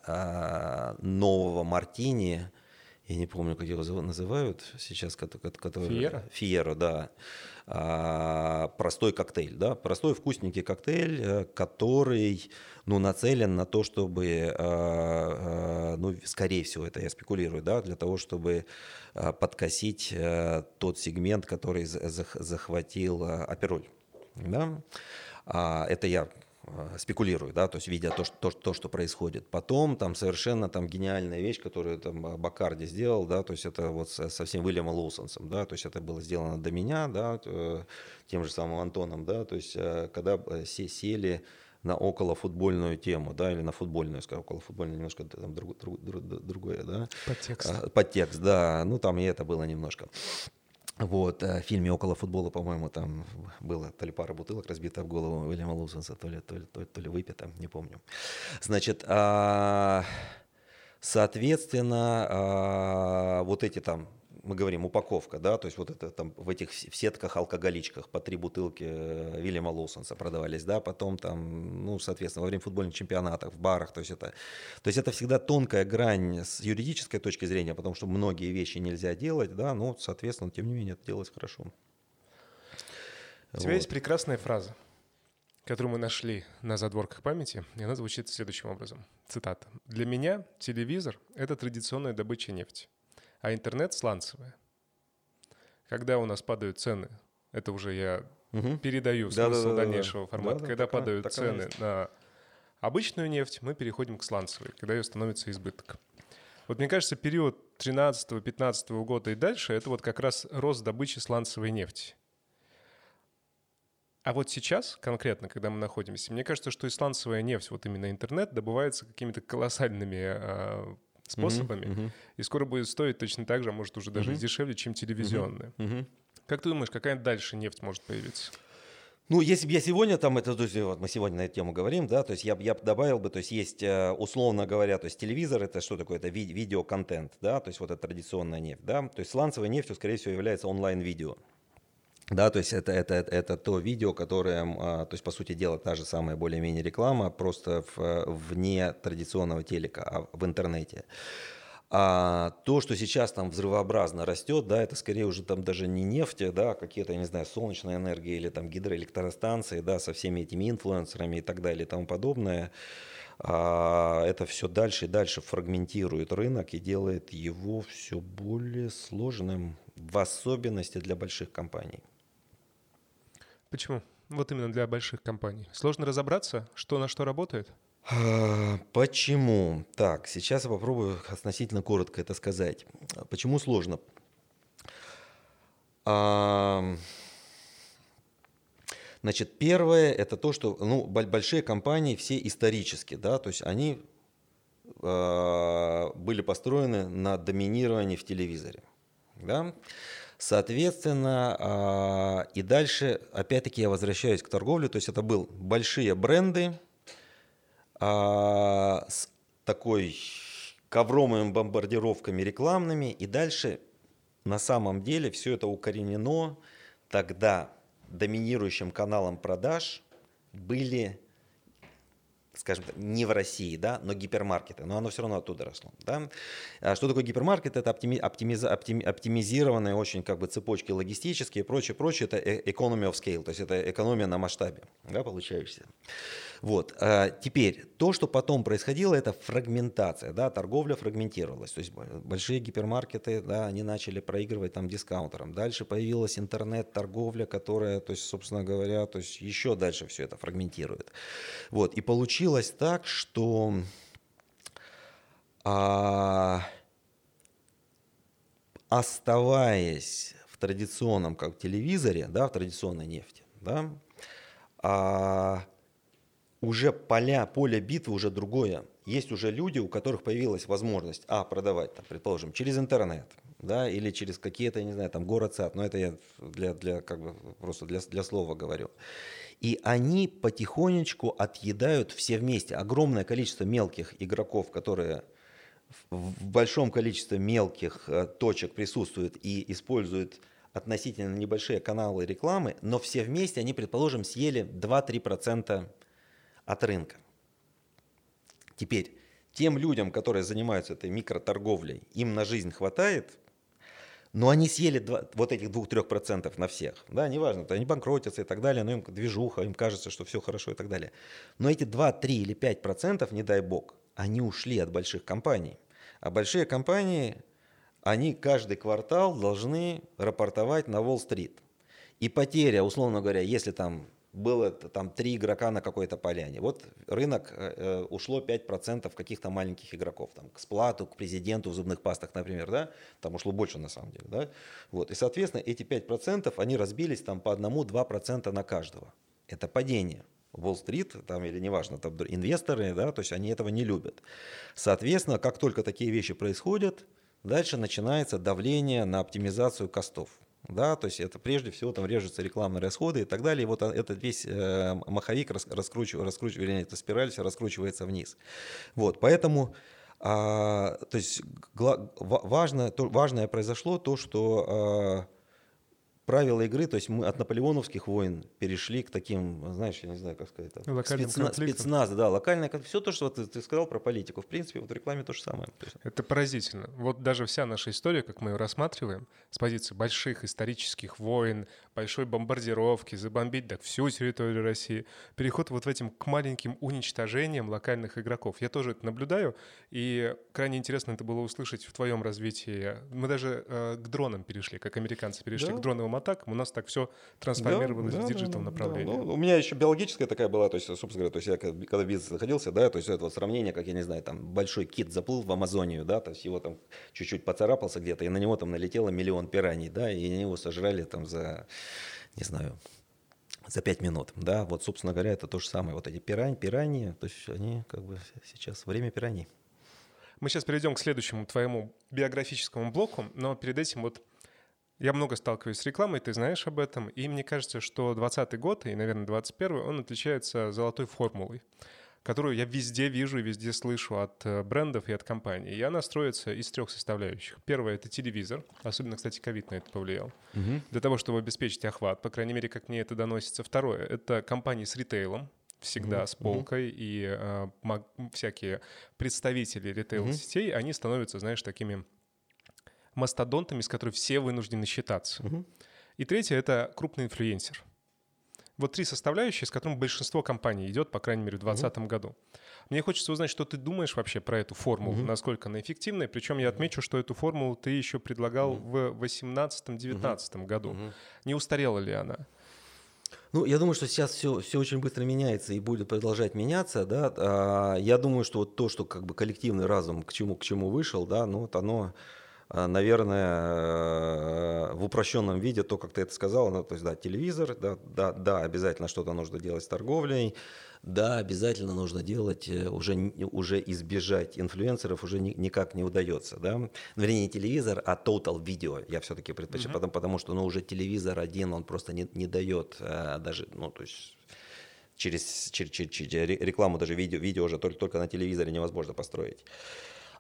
нового Мартини, я не помню, как его называют сейчас, который... Фиера? Фиера, да. А, простой коктейль, да, простой вкусненький коктейль, э, который, ну, нацелен на то, чтобы, а, а, ну, скорее всего, это я спекулирую, да, для того, чтобы подкосить тот сегмент, который захватил Апероль, да. Это я спекулирую, да, то есть видя то, что, то, что происходит. Потом там совершенно там гениальная вещь, которую там э, Бакарди сделал, да, то есть это вот со всем Уильямом Лоусонсом, да, то есть это было сделано до меня, да, э, тем же самым Антоном, да, то есть когда все сели на околофутбольную тему, да, или на футбольную, скажем, околофутбольную немножко там друг, друг, друг, другое, да. Подтекст. А, подтекст, да, ну там и это было немножко. Вот, э, в фильме «Около футбола», по-моему, там было то ли пара бутылок разбита в голову Уильяма Лоусонса, то ли, то ли, то ли, то ли выпито, не помню. Значит, а, соответственно, а, вот эти там мы говорим упаковка, да, то есть вот это там в этих в сетках алкоголичках по три бутылки э, Вильяма Лоусонса продавались, да, потом там, ну, соответственно, во время футбольных чемпионатов, в барах, то есть это, то есть это всегда тонкая грань с юридической точки зрения, потому что многие вещи нельзя делать, да, но, соответственно, тем не менее это делать хорошо. У тебя вот. есть прекрасная фраза, которую мы нашли на задворках памяти, и она звучит следующим образом. Цитата. «Для меня телевизор — это традиционная добыча нефти а интернет сланцевая. Когда у нас падают цены, это уже я угу. передаю смысл да, да, да, дальнейшего да, формата, да, когда такая, падают такая цены есть. на обычную нефть, мы переходим к сланцевой, когда ее становится избыток. Вот мне кажется, период 13-15 года и дальше, это вот как раз рост добычи сланцевой нефти. А вот сейчас, конкретно, когда мы находимся, мне кажется, что исландцевая нефть, вот именно интернет, добывается какими-то колоссальными а, способами, uh-huh, uh-huh. и скоро будет стоить точно так же, а может уже даже uh-huh. дешевле, чем телевизионная. Uh-huh. Как ты думаешь, какая дальше нефть может появиться? Ну, если бы я сегодня там, это, то есть, вот мы сегодня на эту тему говорим, да, то есть я, я добавил бы, то есть есть, э, условно говоря, то есть телевизор, это что такое? Это ви- видеоконтент, да, то есть вот это традиционная нефть, да, то есть сланцевой нефтью, скорее всего, является онлайн-видео. Да, то есть это, это, это, то видео, которое, а, то есть по сути дела та же самая более-менее реклама, просто в, вне традиционного телека, а в интернете. А то, что сейчас там взрывообразно растет, да, это скорее уже там даже не нефть, да, а какие-то, я не знаю, солнечная энергия или там гидроэлектростанции, да, со всеми этими инфлюенсерами и так далее и тому подобное. А это все дальше и дальше фрагментирует рынок и делает его все более сложным, в особенности для больших компаний. Почему? Вот именно для больших компаний. Сложно разобраться, что на что работает? А, почему? Так, сейчас я попробую относительно коротко это сказать. Почему сложно? А, значит, первое это то, что ну, большие компании все исторически, да, то есть они а, были построены на доминировании в телевизоре. Да? Соответственно, а, и дальше, опять-таки, я возвращаюсь к торговле. То есть это был большие бренды а, с такой ковровыми бомбардировками рекламными. И дальше на самом деле все это укоренено. Тогда доминирующим каналом продаж были скажем так, не в России, да, но гипермаркеты, но оно все равно оттуда росло. Да? А что такое гипермаркет? Это оптими, оптимиз, оптими, оптимизированные очень как бы цепочки логистические и прочее, прочее. Это э, economy of scale, то есть это экономия на масштабе, да, получающаяся. Вот. А теперь, то, что потом происходило, это фрагментация, да, торговля фрагментировалась, то есть большие гипермаркеты, да, они начали проигрывать там дискаунтерам. Дальше появилась интернет-торговля, которая, то есть, собственно говоря, то есть еще дальше все это фрагментирует. Вот. И получилось так, что а, оставаясь в традиционном как телевизоре, да, в традиционной нефти, да, а, уже поля, поле битвы уже другое. Есть уже люди, у которых появилась возможность, а, продавать, там, предположим, через интернет, да, или через какие-то, я не знаю, там, город сад, но это я для, для как бы, просто для, для слова говорю. И они потихонечку отъедают все вместе. Огромное количество мелких игроков, которые в большом количестве мелких э, точек присутствуют и используют относительно небольшие каналы рекламы, но все вместе они, предположим, съели 2-3% от рынка. Теперь, тем людям, которые занимаются этой микроторговлей, им на жизнь хватает, но они съели 2, вот этих 2-3% на всех. Да, неважно, то они банкротятся и так далее, но им движуха, им кажется, что все хорошо и так далее. Но эти 2, 3 или 5%, не дай бог, они ушли от больших компаний. А большие компании, они каждый квартал должны рапортовать на Уолл-стрит. И потеря, условно говоря, если там было там три игрока на какой-то поляне. Вот рынок э, э ушло 5% каких-то маленьких игроков, там, к сплату, к президенту в зубных пастах, например, да, там ушло больше на самом деле, да, вот, и, соответственно, эти 5% они разбились там по 1-2% на каждого. Это падение. Уолл-стрит, там, или неважно, там инвесторы, да, то есть они этого не любят. Соответственно, как только такие вещи происходят, дальше начинается давление на оптимизацию костов да, то есть это прежде всего там режутся рекламные расходы и так далее, и вот этот весь э, маховик рас, раскручивает, раскручивает, вернее, эта спираль все раскручивается вниз. Вот, поэтому, а, то есть гла, важно, то, важное произошло то, что а, правила игры, то есть мы от наполеоновских войн перешли к таким, знаешь, я не знаю, как сказать, там, спецна, спецназ, да, локальная, все то, что ты, ты сказал про политику, в принципе, вот в рекламе то же самое. Это поразительно. Вот даже вся наша история, как мы ее рассматриваем, с позиции больших исторических войн, большой бомбардировки, забомбить так всю территорию России, переход вот в этим к маленьким уничтожениям локальных игроков. Я тоже это наблюдаю, и крайне интересно это было услышать в твоем развитии. Мы даже э, к дронам перешли, как американцы перешли да. к дроновым атакам, у нас так все трансформировалось да, в digital да, направлении. Да, ну, у меня еще биологическая такая была, то есть, собственно говоря, то есть я когда в бизнес находился, да, то есть это вот сравнение, как, я не знаю, там большой кит заплыл в Амазонию, да, то есть его там чуть-чуть поцарапался где-то, и на него там налетело миллион пираний, да, и они его сожрали там за, не знаю, за пять минут, да, вот, собственно говоря, это то же самое, вот эти пирань, пираньи, то есть они как бы сейчас время пираний. Мы сейчас перейдем к следующему твоему биографическому блоку, но перед этим вот я много сталкиваюсь с рекламой, ты знаешь об этом, и мне кажется, что 2020 год и, наверное, 2021, он отличается золотой формулой, которую я везде вижу и везде слышу от э, брендов и от компаний. И она строится из трех составляющих. Первое — это телевизор, особенно, кстати, ковид на это повлиял, угу. для того, чтобы обеспечить охват, по крайней мере, как мне это доносится. Второе — это компании с ритейлом, всегда mm-hmm. с полкой, mm-hmm. и э, маг, всякие представители ритейл-сетей, mm-hmm. они становятся, знаешь, такими мастодонтами, с которыми все вынуждены считаться. Угу. И третье — это крупный инфлюенсер. Вот три составляющие, с которыми большинство компаний идет, по крайней мере, в 2020 угу. году. Мне хочется узнать, что ты думаешь вообще про эту формулу, угу. насколько она эффективная. Причем я отмечу, что эту формулу ты еще предлагал угу. в 2018-2019 угу. году. Угу. Не устарела ли она? Ну, я думаю, что сейчас все, все очень быстро меняется и будет продолжать меняться, да. А, я думаю, что вот то, что как бы коллективный разум к чему, к чему вышел, да, ну вот оно наверное, э, в упрощенном виде, то, как ты это сказал, ну, то есть, да, телевизор, да, да, да, обязательно что-то нужно делать с торговлей, да, обязательно нужно делать, э, уже, уже избежать инфлюенсеров уже ни, никак не удается, да, ну, вернее, не телевизор, а total видео я все-таки предпочитаю, mm-hmm. потому, потому что, ну, уже телевизор один, он просто не, не дает а, даже, ну, то есть через, через, через, через рекламу даже видео, видео уже только, только на телевизоре невозможно построить.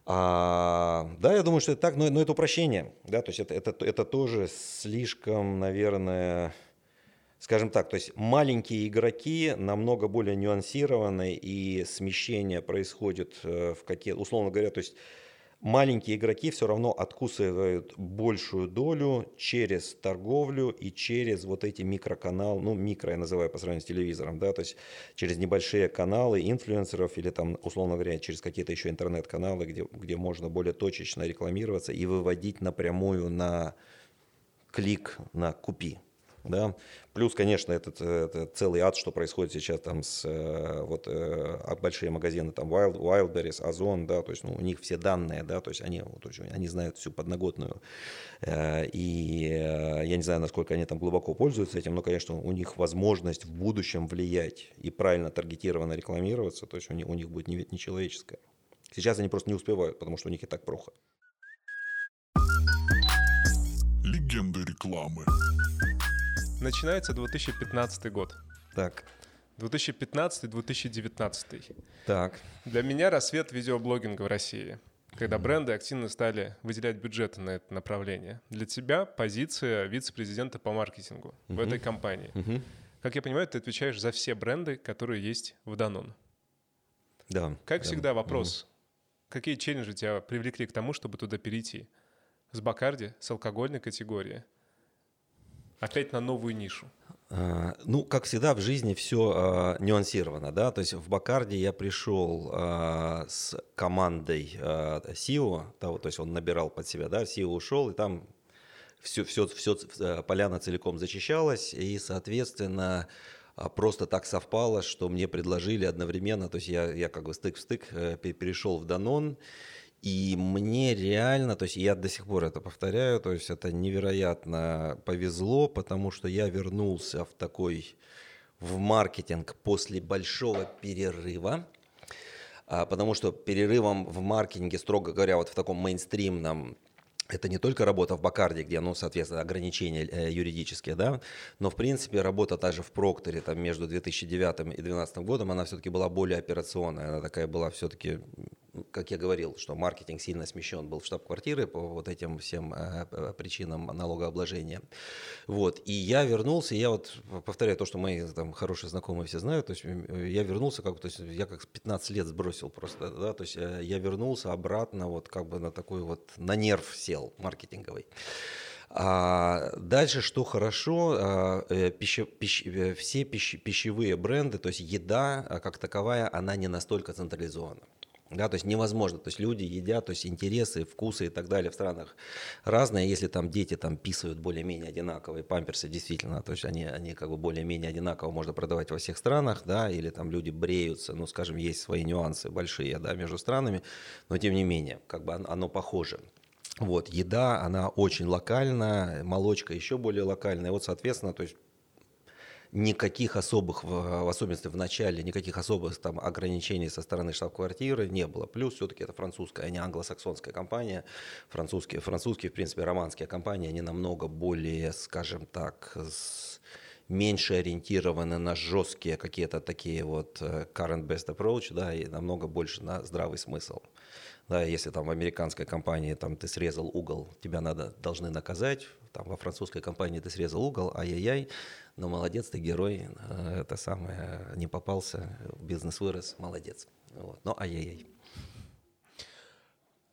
А, да, я думаю, что это так, но, но это упрощение, да, то есть это, это, это тоже слишком, наверное, скажем так, то есть маленькие игроки намного более нюансированы, и смещение происходит э, в какие, условно говоря, то есть маленькие игроки все равно откусывают большую долю через торговлю и через вот эти микроканалы, ну микро я называю по сравнению с телевизором, да, то есть через небольшие каналы инфлюенсеров или там, условно говоря, через какие-то еще интернет-каналы, где, где можно более точечно рекламироваться и выводить напрямую на клик, на купи. Да. Плюс, конечно, этот, этот целый ад, что происходит сейчас там с э, вот э, большие магазины, там Wild, Wildberries, Озон, да, то есть ну, у них все данные, да, то есть они, вот, они знают всю подноготную, э, и я не знаю, насколько они там глубоко пользуются этим, но, конечно, у них возможность в будущем влиять и правильно таргетированно рекламироваться, то есть у них, у них будет нечеловеческое. Сейчас они просто не успевают, потому что у них и так плохо. Легенды рекламы. Начинается 2015 год. Так. 2015-2019. Так. Для меня рассвет видеоблогинга в России, когда бренды активно стали выделять бюджеты на это направление. Для тебя позиция вице-президента по маркетингу uh-huh. в этой компании. Uh-huh. Как я понимаю, ты отвечаешь за все бренды, которые есть в Данон. Да. Как да. всегда, вопрос. Uh-huh. Какие челленджи тебя привлекли к тому, чтобы туда перейти? С Бакарди, с алкогольной категории – Опять на новую нишу. А, ну, как всегда в жизни все а, нюансировано, да, то есть в Бакарде я пришел а, с командой а, SEO, да, то есть он набирал под себя, да, SEO ушел, и там все, все, все э, поляна целиком зачищалась, и, соответственно, просто так совпало, что мне предложили одновременно, то есть я, я как бы стык в стык э, перешел в Данон, и мне реально, то есть я до сих пор это повторяю, то есть это невероятно повезло, потому что я вернулся в такой, в маркетинг после большого перерыва, а, потому что перерывом в маркетинге, строго говоря, вот в таком мейнстримном это не только работа в Бакарде, где, ну, соответственно, ограничения э, юридические, да, но, в принципе, работа та же в Прокторе, там, между 2009 и 2012 годом, она все-таки была более операционная, она такая была все-таки как я говорил, что маркетинг сильно смещен был в штаб-квартиры по вот этим всем э, э, причинам налогообложения. Вот. И я вернулся, я вот повторяю то, что мои там хорошие знакомые все знают, то есть я вернулся, как, то есть я как 15 лет сбросил просто, да, то есть э, я вернулся обратно вот как бы на такой вот, на нерв сел маркетинговый. А дальше, что хорошо, а, пища, пищ, все пищ, пищевые бренды, то есть еда как таковая, она не настолько централизована. Да, то есть невозможно, то есть люди едят, то есть интересы, вкусы и так далее в странах разные. Если там дети там писают более-менее одинаковые памперсы, действительно, то есть они, они как бы более-менее одинаково можно продавать во всех странах, да, или там люди бреются, ну, скажем, есть свои нюансы большие, да, между странами, но тем не менее, как бы оно похоже. Вот, еда, она очень локальна, молочка еще более локальная. Вот, соответственно, то есть никаких особых, в особенности в начале, никаких особых там ограничений со стороны штаб-квартиры не было. Плюс все-таки это французская, а не англосаксонская компания. Французские, французские, в принципе, романские компании, они намного более, скажем так, с меньше ориентированы на жесткие какие-то такие вот э, current best approach, да, и намного больше на здравый смысл. Да, если там в американской компании там ты срезал угол, тебя надо должны наказать. Там во французской компании ты срезал угол, ай-яй-яй, но молодец, ты герой, э, это самое, не попался, бизнес вырос, молодец. Вот. Но ай-яй-яй.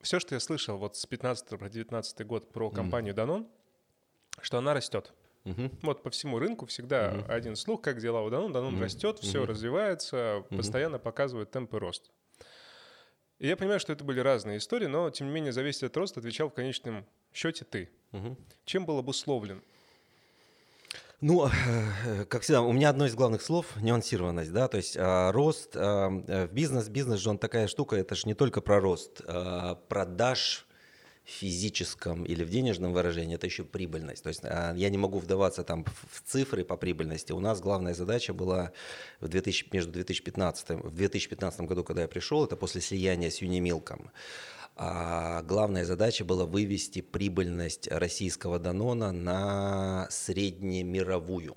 Все, что я слышал вот с 15 по 19 год про компанию mm. Danone, что она растет. Угу. Вот по всему рынку всегда угу. один слух, как дела у Danone. Danone угу. растет, все угу. развивается, угу. постоянно показывает темпы роста. И я понимаю, что это были разные истории, но, тем не менее, за весь этот рост отвечал в конечном счете ты. Угу. Чем был обусловлен? Ну, э, как всегда, у меня одно из главных слов – нюансированность, да, то есть а, рост а, в бизнес, бизнес же он такая штука, это же не только про рост а, продаж, физическом или в денежном выражении, это еще прибыльность. То есть а, я не могу вдаваться там в цифры по прибыльности. У нас главная задача была в 2000, между 2015, в 2015 году, когда я пришел, это после слияния с Юнимилком. А главная задача была вывести прибыльность российского Данона на среднемировую.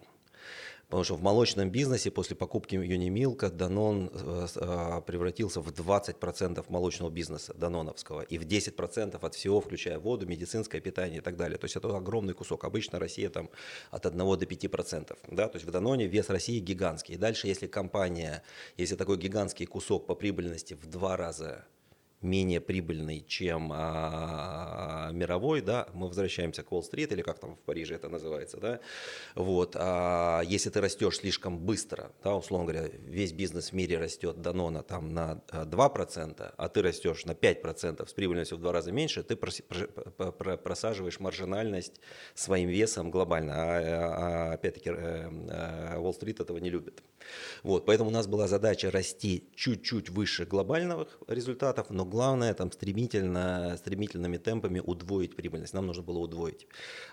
Потому что в молочном бизнесе после покупки Юнимилка Данон э, э, превратился в 20% молочного бизнеса Даноновского и в 10% от всего, включая воду, медицинское питание и так далее. То есть это огромный кусок. Обычно Россия там от 1 до 5%. Да? То есть в Даноне вес России гигантский. И дальше, если компания, если такой гигантский кусок по прибыльности в два раза менее прибыльный, чем а, мировой, да, мы возвращаемся к Уолл-стрит, или как там в Париже это называется, да, вот, а если ты растешь слишком быстро, да, условно говоря, весь бизнес в мире растет Данона там на 2%, а ты растешь на 5% с прибыльностью в два раза меньше, ты просаживаешь маржинальность своим весом глобально, а, а опять-таки Уолл-стрит этого не любит. Вот, поэтому у нас была задача расти чуть-чуть выше глобальных результатов, но главное там стремительно, стремительными темпами удвоить прибыльность. Нам нужно было удвоить.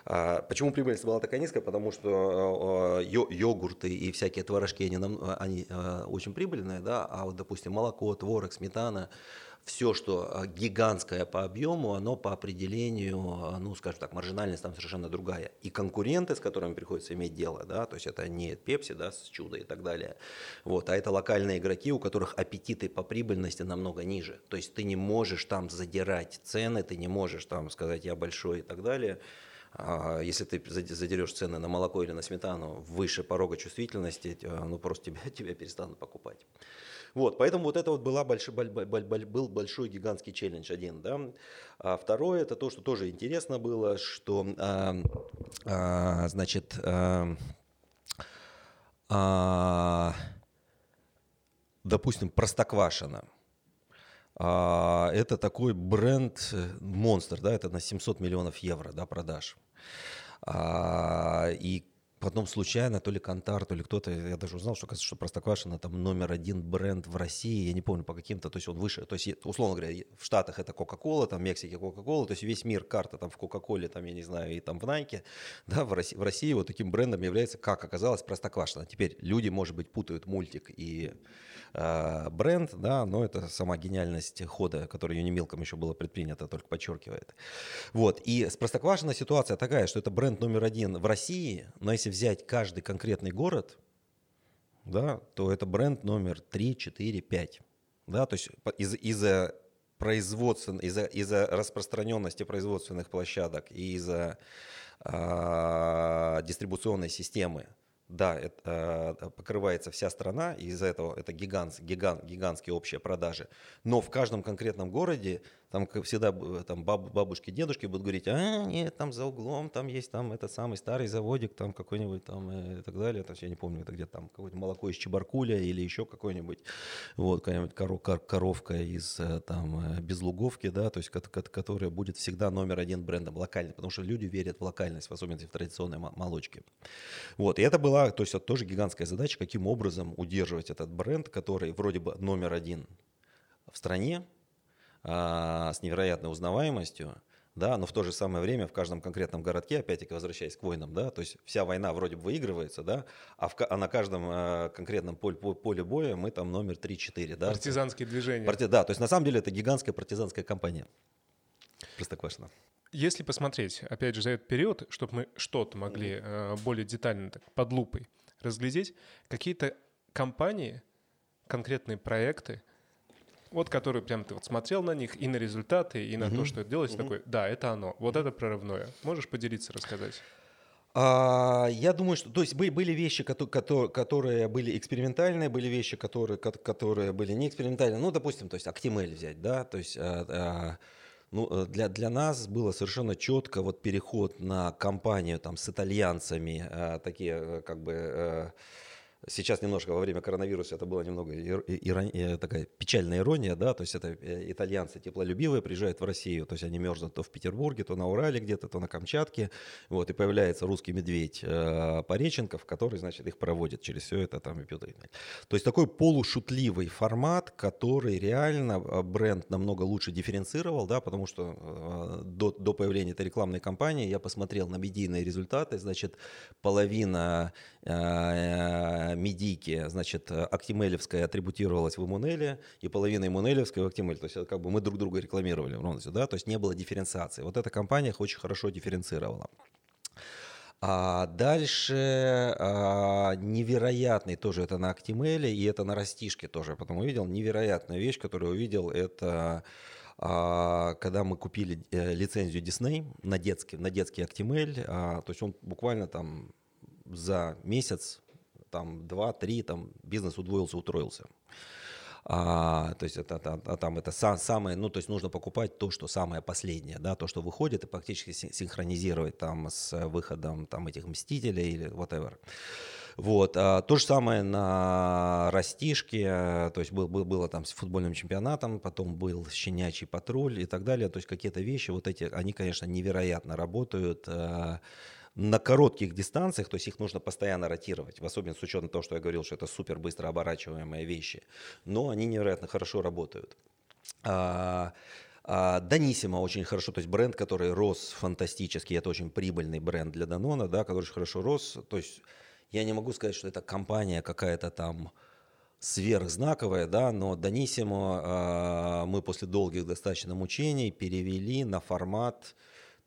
А, почему прибыльность была такая низкая? Потому что йогурты и всякие творожки, они, нам, они а, очень прибыльные, да, а вот, допустим, молоко, творог, сметана, все, что а, гигантское по объему, оно по определению, а, ну, скажем так, маржинальность там совершенно другая. И конкуренты, с которыми приходится иметь дело, да, то есть это не Пепси, да, с чудо и так далее, вот, а это локальные игроки, у которых аппетиты по прибыльности намного ниже. То есть ты не можешь там задирать цены, ты не можешь там сказать, я большой и так далее. А если ты задерешь цены на молоко или на сметану выше порога чувствительности, ну просто тебя, тебя перестанут покупать. Вот, поэтому вот это вот была большой, был большой гигантский челлендж один. Да? А второе, это то, что тоже интересно было, что, а, а, значит, а, а, допустим, Простоквашино. А, это такой бренд монстр, да, это на 700 миллионов евро да, продаж. А, и Потом случайно, то ли Кантар, то ли кто-то, я даже узнал, что, что Простоквашино там номер один бренд в России, я не помню по каким-то, то есть он выше, то есть условно говоря, в Штатах это Кока-Кола, там Мексике Кока-Кола, то есть весь мир карта там в Кока-Коле, там я не знаю, и там в Найке, да, в России, в России вот таким брендом является, как оказалось, Простоквашино. Теперь люди, может быть, путают мультик и бренд, да, но это сама гениальность хода, который Юнимилком еще было предпринято, только подчеркивает. Вот, и с Простоквашино ситуация такая, что это бренд номер один в России, но если взять каждый конкретный город, да, то это бренд номер 3, 4, 5. Да, то есть из- из-за производствен, из-за, из-за распространенности производственных площадок и из-за э, дистрибуционной системы да, это, э, покрывается вся страна, и из-за этого это гигант, гигант, гигантские общие продажи. Но в каждом конкретном городе, там, как всегда, там баб, бабушки, дедушки будут говорить, а, нет, там за углом, там есть там этот самый старый заводик, там какой-нибудь там э, и так далее. Есть я не помню, это где-то там какое-нибудь молоко из Чебаркуля или еще какой-нибудь, вот, какая-нибудь коров, коровка из э, там Безлуговки, да, то есть которая будет всегда номер один брендом локальный, потому что люди верят в локальность, в особенности в традиционной молочке. Вот, и это была, то есть это тоже гигантская задача, каким образом удерживать этот бренд, который вроде бы номер один в стране, а, с невероятной узнаваемостью, да, но в то же самое время в каждом конкретном городке, опять-таки возвращаясь к войнам, да, то есть вся война вроде бы выигрывается, да, а, в, а на каждом э, конкретном поле, поле боя мы там номер 3-4, да. Партизанские движения. Парти, да, то есть на самом деле это гигантская партизанская кампания. Простоквашино. Если посмотреть, опять же, за этот период, чтобы мы что-то могли э, более детально так, под лупой разглядеть, какие-то компании, конкретные проекты, вот которые прям ты вот смотрел на них и на результаты, и на uh-huh. то, что это делается, uh-huh. такой, да, это оно, вот это прорывное. Можешь поделиться, рассказать? А, я думаю, что то есть были вещи, которые были экспериментальные, были вещи, которые, которые были не экспериментальные. Ну, допустим, то есть Actimel взять, да, то есть а, а, ну, э, для, для нас было совершенно четко вот переход на компанию там с итальянцами, э, такие э, как бы... Э, Сейчас немножко во время коронавируса это была немного ирония, такая печальная ирония, да, то есть это э, итальянцы теплолюбивые приезжают в Россию, то есть они мерзнут то в Петербурге, то на Урале где-то, то на Камчатке, вот, и появляется русский медведь э, Пореченков, который, значит, их проводит через все это там и пьет. То есть такой полушутливый формат, который реально э, бренд намного лучше дифференцировал, да, потому что э, до, до появления этой рекламной кампании я посмотрел на медийные результаты, значит, половина э, медийки, значит, Актимелевская атрибутировалась в Имунеле, и половина Имунелевской в Актимеле. То есть это как бы мы друг друга рекламировали в да, то есть не было дифференциации. Вот эта компания их очень хорошо дифференцировала. А дальше а, невероятный тоже это на Актимеле, и это на Растишке тоже. Потом увидел невероятную вещь, которую увидел, это а, когда мы купили э, лицензию Disney на детский, на детский Актимель, а, то есть он буквально там за месяц там 2-3, там бизнес удвоился, утроился. А, то есть это, это, а там это сам, самое, ну то есть нужно покупать то, что самое последнее, да, то, что выходит, и практически синхронизировать там с выходом там этих Мстителей или whatever. Вот. А, то же самое на растишке, то есть был, был, было там с футбольным чемпионатом, потом был щенячий патруль и так далее. То есть какие-то вещи, вот эти, они, конечно, невероятно работают а, на коротких дистанциях, то есть их нужно постоянно ротировать, в особенности с учетом того, что я говорил, что это супер быстро оборачиваемые вещи, но они невероятно хорошо работают. А, а, Данисима очень хорошо, то есть бренд, который рос фантастически, это очень прибыльный бренд для Данона, да, который очень хорошо рос, то есть я не могу сказать, что это компания какая-то там сверхзнаковая, да, но Данисимо э, мы после долгих достаточно мучений перевели на формат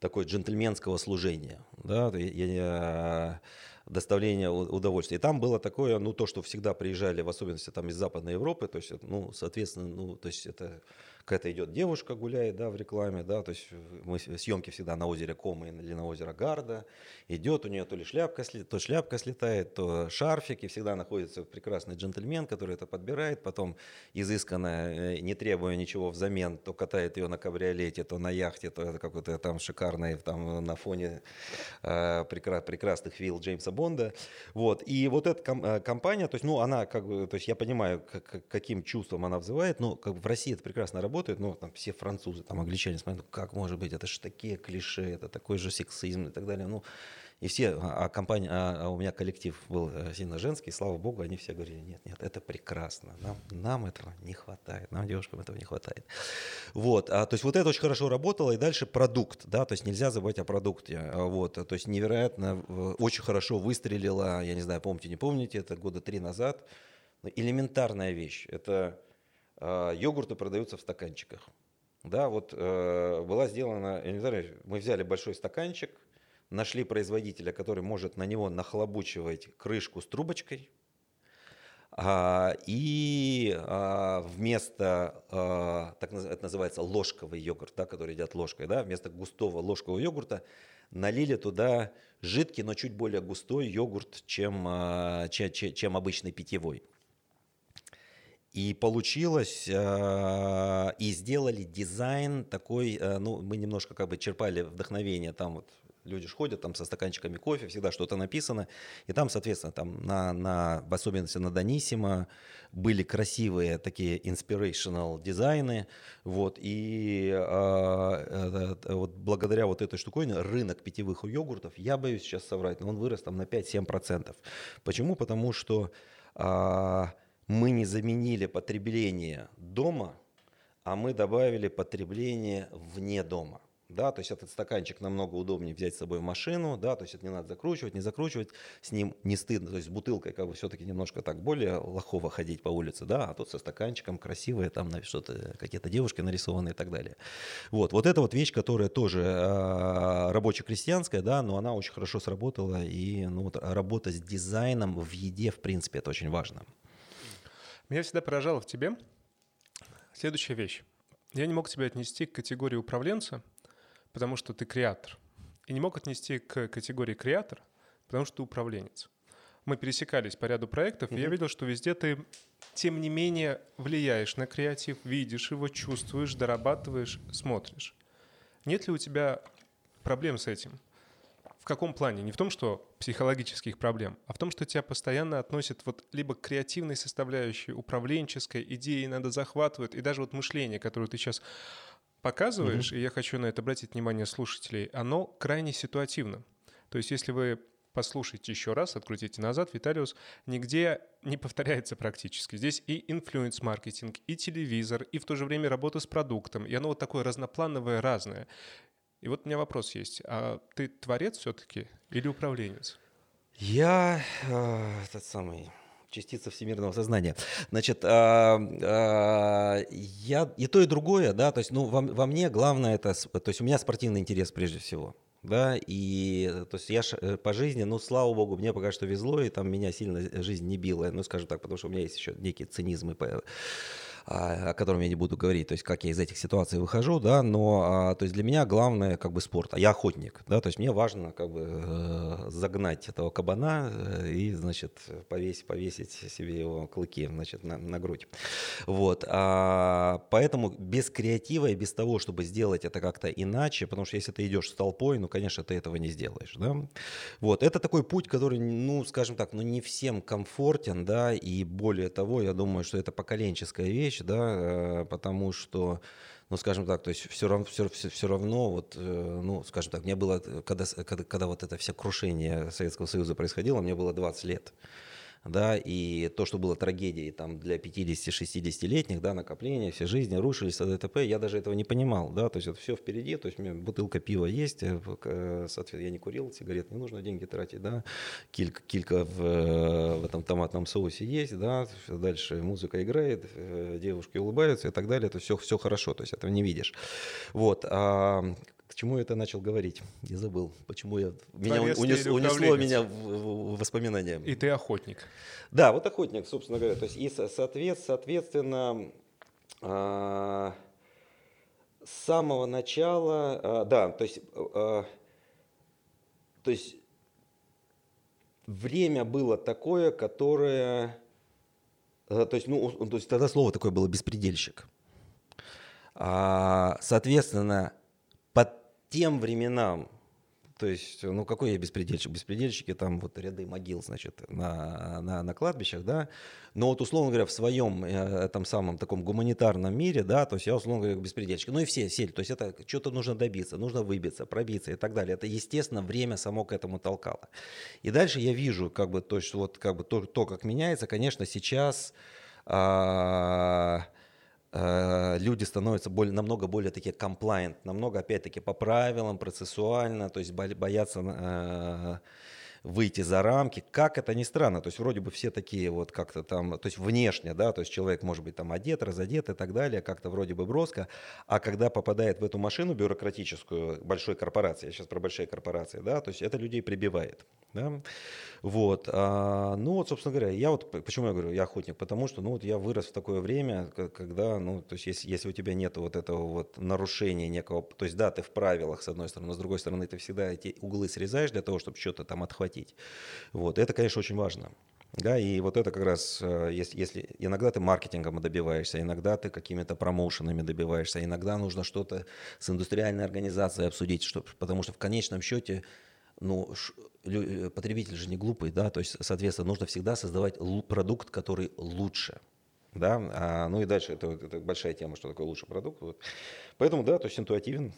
такой джентльменского служения, да, я, доставления удовольствия. И там было такое, ну, то, что всегда приезжали, в особенности там из Западной Европы, то есть, ну, соответственно, ну, то есть это какая-то идет девушка гуляет, да, в рекламе, да, то есть мы съемки всегда на озере Кома или на озере Гарда, идет у нее то ли шляпка, то шляпка слетает, то шарфик, и всегда находится прекрасный джентльмен, который это подбирает, потом изысканно, э, не требуя ничего взамен, то катает ее на кабриолете, то на яхте, то это какой-то там шикарный, там на фоне э, прекра- прекрасных вилл Джеймса Бонда, вот, и вот эта ком- э, компания, то есть, ну, она как бы, то есть я понимаю, как, каким чувством она взывает, но как бы в России это прекрасно работает, работает, ну, там все французы, там англичане смотрят, ну, как может быть, это же такие клише, это такой же сексизм и так далее. Ну, и все, а, а компания, а, а у меня коллектив был э, сильно женский, слава богу, они все говорили, нет, нет, это прекрасно, нам, нам этого не хватает, нам, девушкам, этого не хватает. Вот, а, то есть вот это очень хорошо работало, и дальше продукт, да, то есть нельзя забывать о продукте, а, вот, то есть невероятно, очень хорошо выстрелила, я не знаю, помните, не помните, это года три назад, элементарная вещь, это йогурты продаются в стаканчиках. Да, вот э, была сделана, я не знаю, мы взяли большой стаканчик, нашли производителя, который может на него нахлобучивать крышку с трубочкой, а, и а, вместо, а, так это называется ложковый йогурт, да, который едят ложкой, да, вместо густого ложкового йогурта налили туда жидкий, но чуть более густой йогурт, чем, а, чем, чем обычный питьевой. И получилось, э, и сделали дизайн такой, э, ну, мы немножко как бы черпали вдохновение, там вот люди ж ходят там со стаканчиками кофе, всегда что-то написано, и там, соответственно, там на, на, в особенности на Данисима были красивые такие inspirational дизайны, вот, и э, э, вот благодаря вот этой штуковине рынок питьевых йогуртов, я боюсь сейчас соврать, но он вырос там на 5-7%. Почему? Потому что э, мы не заменили потребление дома, а мы добавили потребление вне дома. Да, то есть этот стаканчик намного удобнее взять с собой в машину, да, то есть это не надо закручивать, не закручивать, с ним не стыдно, то есть с бутылкой как бы все-таки немножко так более лохово ходить по улице, да, а тут со стаканчиком красивые, там что-то, какие-то девушки нарисованы и так далее. Вот, вот это вот вещь, которая тоже э, рабоче-крестьянская, да, но она очень хорошо сработала, и ну, вот, работа с дизайном в еде, в принципе, это очень важно. Меня всегда поражало в тебе следующая вещь. Я не мог тебя отнести к категории управленца, потому что ты креатор. И не мог отнести к категории креатор, потому что ты управленец. Мы пересекались по ряду проектов, mm-hmm. и я видел, что везде ты, тем не менее, влияешь на креатив, видишь его, чувствуешь, дорабатываешь, смотришь. Нет ли у тебя проблем с этим? В каком плане? Не в том, что психологических проблем, а в том, что тебя постоянно относят вот либо к креативной составляющей, управленческой, идеи надо захватывают, и даже вот мышление, которое ты сейчас показываешь, mm-hmm. и я хочу на это обратить внимание слушателей, оно крайне ситуативно. То есть если вы послушайте еще раз, открутите назад, Виталиус нигде не повторяется практически. Здесь и influence-маркетинг, и телевизор, и в то же время работа с продуктом, и оно вот такое разноплановое, разное. И вот у меня вопрос есть. А ты творец все-таки или управленец? Я э, этот самый частица всемирного сознания. Значит, а, а, я и то, и другое, да, то есть, ну, во, во мне главное это, то есть у меня спортивный интерес прежде всего, да, и то есть я э, по жизни, ну, слава богу, мне пока что везло, и там меня сильно жизнь не била, ну, скажем так, потому что у меня есть еще некий цинизм и о котором я не буду говорить, то есть как я из этих ситуаций выхожу, да, но то есть для меня главное как бы спорт, а я охотник, да, то есть мне важно как бы э, загнать этого кабана э, и, значит, повесить, повесить себе его клыки, значит, на, на грудь. Вот, а, поэтому без креатива и без того, чтобы сделать это как-то иначе, потому что если ты идешь с толпой, ну, конечно, ты этого не сделаешь, да. Вот, это такой путь, который, ну, скажем так, ну, не всем комфортен, да, и более того, я думаю, что это поколенческая вещь, да, э, потому что ну, скажем так, то есть все равно, все, все, все равно, вот, э, ну, скажем так, мне было, когда, когда, когда вот это все крушение Советского Союза происходило, мне было 20 лет да, и то, что было трагедией там для 50-60-летних, да, накопления, все жизни рушились, ДТП, я даже этого не понимал, да, то есть это все впереди, то есть у меня бутылка пива есть, э, соответственно, я не курил, сигарет не нужно деньги тратить, да, килька, килька в, э, в этом томатном соусе есть, да, дальше музыка играет, э, девушки улыбаются и так далее, это все, все хорошо, то есть этого не видишь. Вот, а к чему я это начал говорить? Я забыл. Почему я... Меня унес, унесло меня в, в, воспоминания. И ты охотник. Да, вот охотник, собственно говоря. То есть, и соответ, соответственно, а, с самого начала, а, да, то есть, а, то есть время было такое, которое, то есть, ну, то есть тогда слово такое было беспредельщик. Соответственно, тем временам, то есть, ну какой я беспредельщик? Беспредельщики там вот ряды могил, значит, на, на, на кладбищах, да. Но вот, условно говоря, в своем э, этом самом таком гуманитарном мире, да, то есть я, условно говоря, беспредельщик. Ну и все сели, то есть это что-то нужно добиться, нужно выбиться, пробиться и так далее. Это, естественно, время само к этому толкало. И дальше я вижу, как бы, то есть вот как бы то, то как меняется, конечно, сейчас... Э, люди становятся более, намного более такие compliant, намного, опять-таки, по правилам, процессуально, то есть боятся э, выйти за рамки. Как это ни странно, то есть вроде бы все такие вот как-то там, то есть внешне, да, то есть человек может быть там одет, разодет и так далее, как-то вроде бы броско, а когда попадает в эту машину бюрократическую большой корпорации, я сейчас про большие корпорации, да, то есть это людей прибивает, да, вот, а, ну вот, собственно говоря, я вот, почему я говорю, я охотник, потому что, ну вот я вырос в такое время, когда, ну, то есть если, если у тебя нет вот этого вот нарушения некого, то есть да, ты в правилах с одной стороны, но с другой стороны ты всегда эти углы срезаешь для того, чтобы что-то там отхватить. Вот. Это, конечно, очень важно. Да, и вот это как раз, э, если, если иногда ты маркетингом добиваешься, иногда ты какими-то промоушенами добиваешься, иногда нужно что-то с индустриальной организацией обсудить, что, потому что в конечном счете ну, ш, лю, потребитель же не глупый, да, то есть, соответственно, нужно всегда создавать продукт, который лучше, да, а, ну и дальше это, это большая тема, что такое лучший продукт, вот. поэтому, да, то есть интуитивен.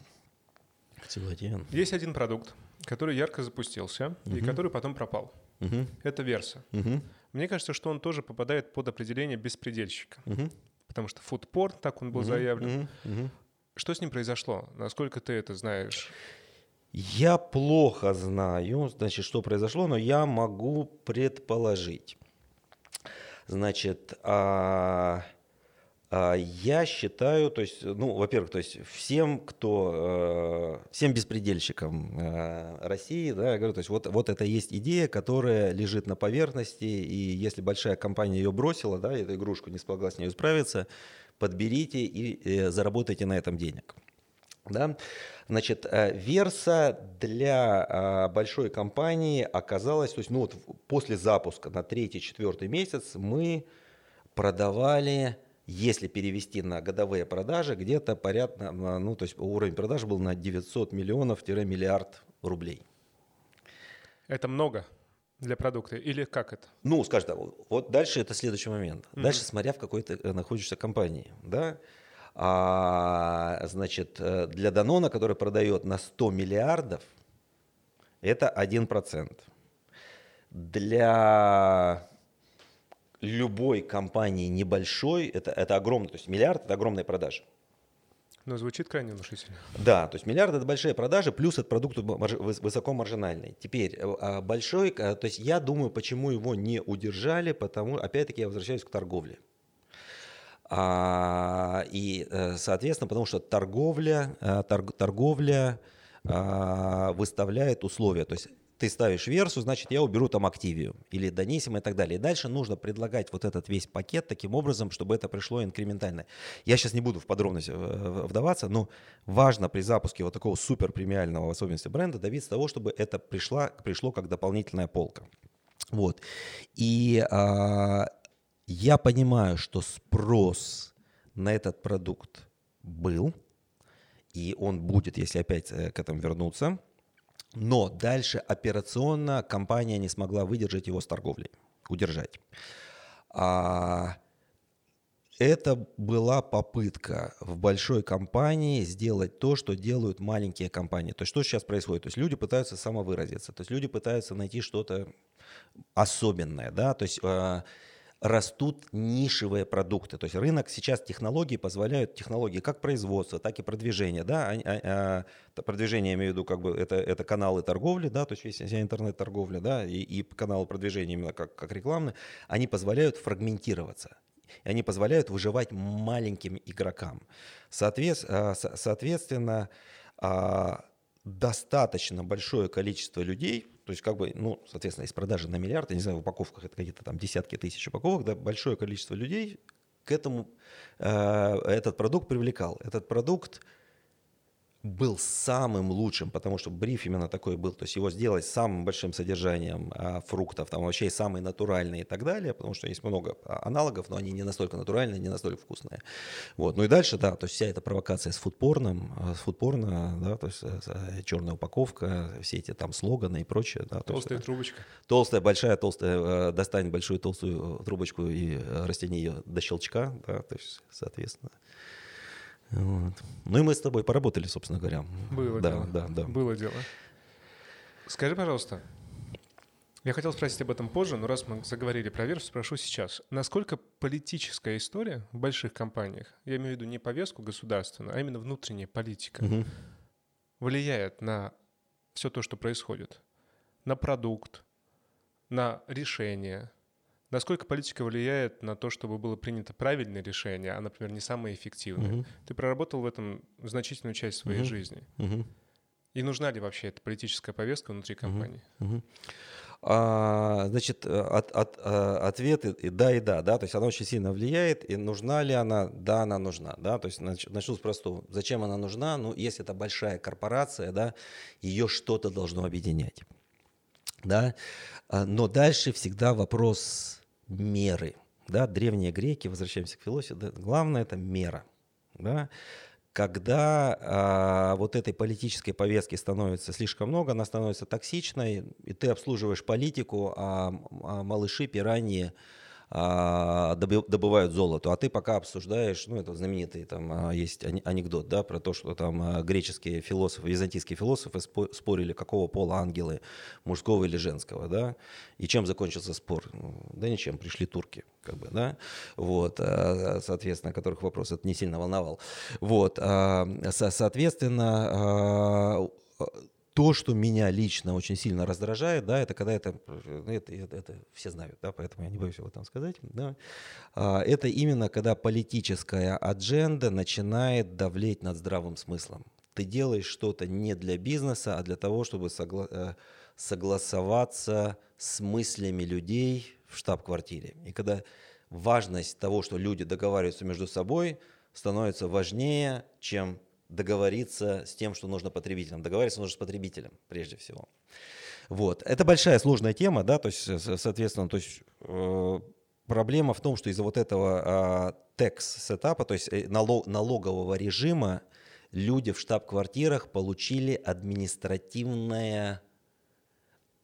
Интуитивен. Есть один продукт, который ярко запустился угу. и который потом пропал. Угу. Это Верса. Угу. Мне кажется, что он тоже попадает под определение беспредельщика. Угу. Потому что фудпорт, так он был угу. заявлен. Угу. Угу. Что с ним произошло? Насколько ты это знаешь? Я плохо знаю, значит, что произошло, но я могу предположить. Значит, а, а, я считаю, то есть, ну, во-первых, то есть всем, кто, э, всем беспредельщикам э, России, да, я говорю, то есть вот, вот это есть идея, которая лежит на поверхности, и если большая компания ее бросила, да, эту игрушку не смогла с ней справиться, подберите и э, заработайте на этом денег. Да? Значит, Верса для большой компании оказалась, то есть, ну вот после запуска на третий-четвертый месяц мы продавали если перевести на годовые продажи, где-то порядка, ну, то есть уровень продаж был на 900 миллионов-миллиард рублей. Это много для продукта или как это? Ну, скажем так, вот дальше это следующий момент. Mm-hmm. Дальше, смотря в какой ты э, находишься компании, да, а, значит, э, для Данона, который продает на 100 миллиардов, это 1%. Для любой компании небольшой, это, это огромный, то есть миллиард – это огромные продажи. Но звучит крайне внушительно. Да, то есть миллиард – это большие продажи, плюс этот продукт высокомаржинальный. Теперь, э, а большой, э, то есть я думаю, почему его не удержали, потому, опять-таки, я возвращаюсь к торговле. А, и, э, соответственно, потому что торговля, торг, торговля а, выставляет условия. То есть ты ставишь версу, значит, я уберу там активию или донесим и так далее. И дальше нужно предлагать вот этот весь пакет таким образом, чтобы это пришло инкрементально. Я сейчас не буду в подробности э, вдаваться, но важно при запуске вот такого супер премиального в особенности бренда добиться того, чтобы это пришло, пришло как дополнительная полка. Вот. И а, я понимаю, что спрос на этот продукт был, и он будет, если опять э, к этому вернуться. Но дальше операционно компания не смогла выдержать его с торговлей, удержать. А это была попытка в большой компании сделать то, что делают маленькие компании. То есть что сейчас происходит? То есть люди пытаются самовыразиться, то есть люди пытаются найти что-то особенное, да, то есть э, растут нишевые продукты. То есть рынок сейчас технологии позволяют, технологии как производства, так и продвижения. Да? А, а, а, продвижение, я имею в виду, как бы это, это каналы торговли, да, то есть весь вся интернет-торговля, да, и, и каналы продвижения именно как, как рекламные, они позволяют фрагментироваться. И они позволяют выживать маленьким игрокам. Соответственно, соответственно достаточно большое количество людей, то есть как бы, ну, соответственно, из продажи на миллиард, я не знаю, в упаковках это какие-то там десятки тысяч упаковок, да, большое количество людей к этому э, этот продукт привлекал. Этот продукт был самым лучшим, потому что бриф именно такой был, то есть его сделать самым большим содержанием а, фруктов, там вообще самый натуральный и так далее, потому что есть много аналогов, но они не настолько натуральные, не настолько вкусные. Вот. Ну и дальше, да, то есть вся эта провокация с фудпорном, а, с фудпорно, да, то есть э, черная упаковка, все эти там слоганы и прочее. Да, толстая есть, трубочка. Толстая, большая, толстая, э, достань большую толстую трубочку и растяни ее до щелчка, да, то есть, соответственно. Вот. Ну и мы с тобой поработали, собственно говоря. Было да, дело. Да, да. Было дело. Скажи, пожалуйста, я хотел спросить об этом позже, но раз мы заговорили про версию, спрошу сейчас. Насколько политическая история в больших компаниях, я имею в виду не повестку государственную, а именно внутренняя политика, угу. влияет на все то, что происходит? На продукт, на решение, Насколько политика влияет на то, чтобы было принято правильное решение, а, например, не самое эффективное? Угу. Ты проработал в этом значительную часть своей угу. жизни. Угу. И нужна ли вообще эта политическая повестка внутри компании? Угу. А, значит, от, от, а, ответ и да, и да, да, то есть она очень сильно влияет, и нужна ли она? Да, она нужна, да, то есть начну с простого. Зачем она нужна? Ну, если это большая корпорация, да, ее что-то должно объединять, да, а, но дальше всегда вопрос меры. Да, древние греки, возвращаемся к философии, да, главное это мера. Да. Когда а, вот этой политической повестки становится слишком много, она становится токсичной, и ты обслуживаешь политику, а, а малыши, пираньи, добывают золото, а ты пока обсуждаешь, ну это знаменитый там а, есть анекдот, да, про то, что там а, греческие философы, византийские философы спорили, какого пола ангелы, мужского или женского, да, и чем закончился спор? Ну, да ничем, пришли турки, как бы, да, вот, соответственно, которых вопрос это не сильно волновал, вот, соответственно, то, что меня лично очень сильно раздражает, да, это когда это, это, это, это все знают, да, поэтому я не боюсь об этом сказать, да, а, это именно когда политическая адженда начинает давлеть над здравым смыслом. Ты делаешь что-то не для бизнеса, а для того, чтобы согла- э, согласоваться с мыслями людей в штаб-квартире. И когда важность того, что люди договариваются между собой, становится важнее, чем договориться с тем, что нужно потребителям. Договариваться нужно с потребителем, прежде всего. Вот. Это большая сложная тема, да, то есть, соответственно, то есть, э, проблема в том, что из-за вот этого э, текс-сетапа, то есть э, налог, налогового режима, люди в штаб-квартирах получили административное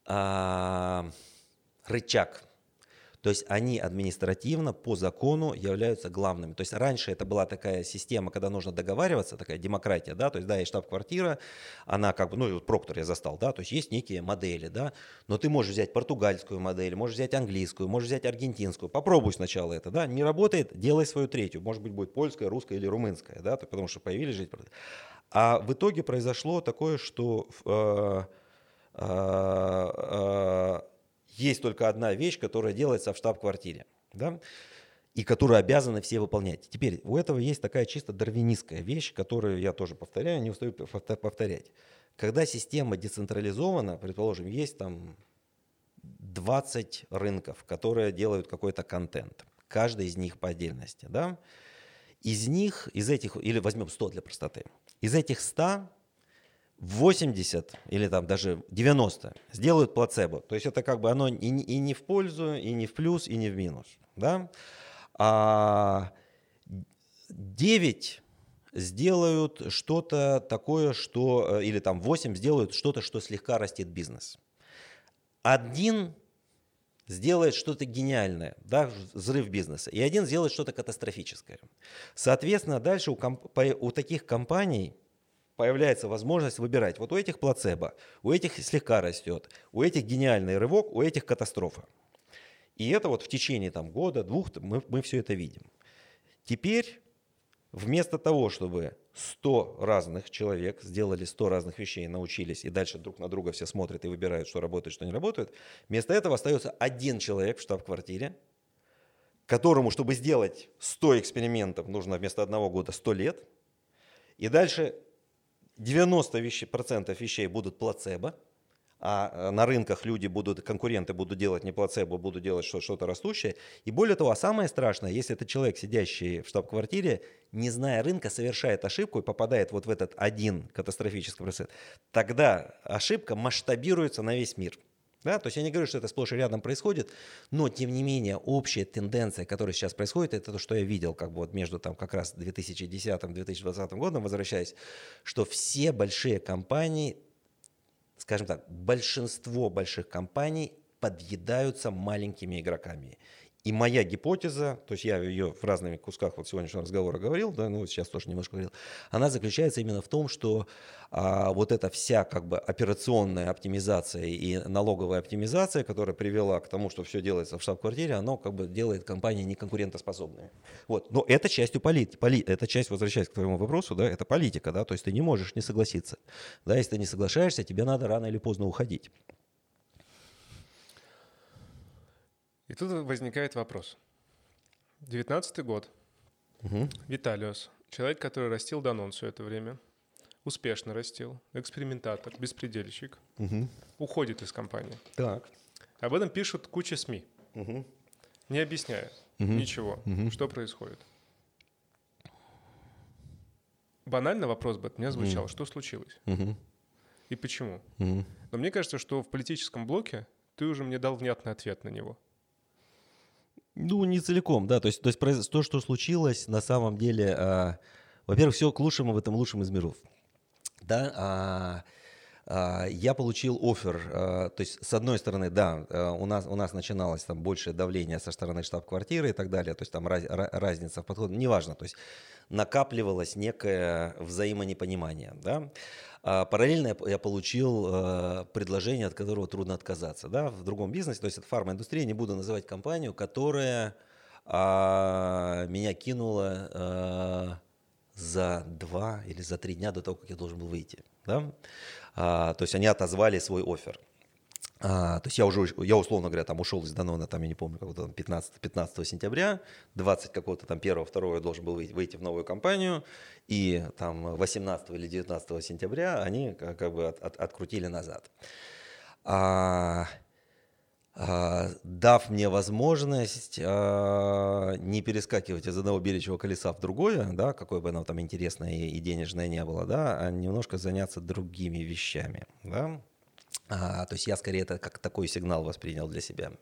э, рычаг – то есть они административно по закону являются главными. То есть раньше это была такая система, когда нужно договариваться, такая демократия, да, то есть да, есть штаб-квартира, она как бы, ну и вот Проктор я застал, да, то есть есть некие модели, да, но ты можешь взять португальскую модель, можешь взять английскую, можешь взять аргентинскую, попробуй сначала это, да, не работает, делай свою третью, может быть будет польская, русская или румынская, да, потому что появились жить. А в итоге произошло такое, что э, э, э, есть только одна вещь, которая делается в штаб-квартире. Да? и которые обязаны все выполнять. Теперь у этого есть такая чисто дарвинистская вещь, которую я тоже повторяю, не устаю повторять. Когда система децентрализована, предположим, есть там 20 рынков, которые делают какой-то контент, каждый из них по отдельности, да, из них, из этих, или возьмем 100 для простоты, из этих 100 80 или там даже 90 сделают плацебо. То есть это как бы оно и, и не в пользу, и не в плюс, и не в минус. Да? А 9 сделают что-то такое, что, э, или там 8 сделают что-то, что слегка растет бизнес. Один сделает что-то гениальное, да, взрыв бизнеса, и один сделает что-то катастрофическое. Соответственно, дальше у, комп- у таких компаний появляется возможность выбирать. Вот у этих плацебо, у этих слегка растет, у этих гениальный рывок, у этих катастрофа. И это вот в течение там, года, двух мы, мы все это видим. Теперь вместо того, чтобы 100 разных человек сделали 100 разных вещей, научились, и дальше друг на друга все смотрят и выбирают, что работает, что не работает, вместо этого остается один человек в штаб-квартире, которому, чтобы сделать 100 экспериментов, нужно вместо одного года 100 лет, и дальше 90% вещей, процентов вещей будут плацебо, а э, на рынках люди будут, конкуренты будут делать не плацебо, будут делать что-то растущее. И более того, а самое страшное, если это человек, сидящий в штаб-квартире, не зная рынка, совершает ошибку и попадает вот в этот один катастрофический процесс, тогда ошибка масштабируется на весь мир. Да? То есть я не говорю, что это сплошь и рядом происходит, но тем не менее общая тенденция, которая сейчас происходит, это то, что я видел как бы вот между там как раз 2010-2020 годом, возвращаясь, что все большие компании, скажем так, большинство больших компаний подъедаются маленькими игроками. И моя гипотеза, то есть я ее в разных кусках вот сегодняшнего разговора говорил, да, ну сейчас тоже немножко говорил, она заключается именно в том, что а, вот эта вся как бы операционная оптимизация и налоговая оптимизация, которая привела к тому, что все делается в штаб-квартире, оно как бы делает компании неконкурентоспособными. Вот. Но это частью политики, поли, это часть, возвращаясь к твоему вопросу, да, это политика, да, то есть ты не можешь не согласиться. Да, если ты не соглашаешься, тебе надо рано или поздно уходить. И тут возникает вопрос. 19 год. Угу. Виталиос, человек, который растил Данон все это время, успешно растил, экспериментатор, беспредельщик, угу. уходит из компании. Так. Об этом пишут куча СМИ, угу. не объясняя угу. ничего, угу. что происходит. Банально вопрос бы от меня звучал, угу. что случилось угу. и почему. Угу. Но мне кажется, что в политическом блоке ты уже мне дал внятный ответ на него. Ну, не целиком, да. То есть, то, есть то что случилось, на самом деле, а, во-первых, все к лучшему в этом лучшем из миров. Да, а, я получил офер, а, то есть с одной стороны, да, а, у нас, у нас начиналось там большее давление со стороны штаб-квартиры и так далее, то есть там раз, разница в подходе, неважно, то есть накапливалось некое взаимонепонимание, да. А параллельно я получил предложение, от которого трудно отказаться. Да, в другом бизнесе, то есть это фарма-индустрия, не буду называть компанию, которая а, меня кинула а, за два или за три дня до того, как я должен был выйти. Да? А, то есть они отозвали свой офер. А, то есть я уже, я условно говоря, там ушел из Данона, там, я не помню, какого-то 15, 15 сентября, 20 какого-то там 1 2 я должен был выйти, выйти в новую компанию, и там 18 или 19 сентября они как, как бы от, от, открутили назад. А, дав мне возможность а, не перескакивать из одного беречего колеса в другое, да, какое бы оно там интересное и денежное не было, да, а немножко заняться другими вещами, да, а, то есть я скорее это как такой сигнал воспринял для себя.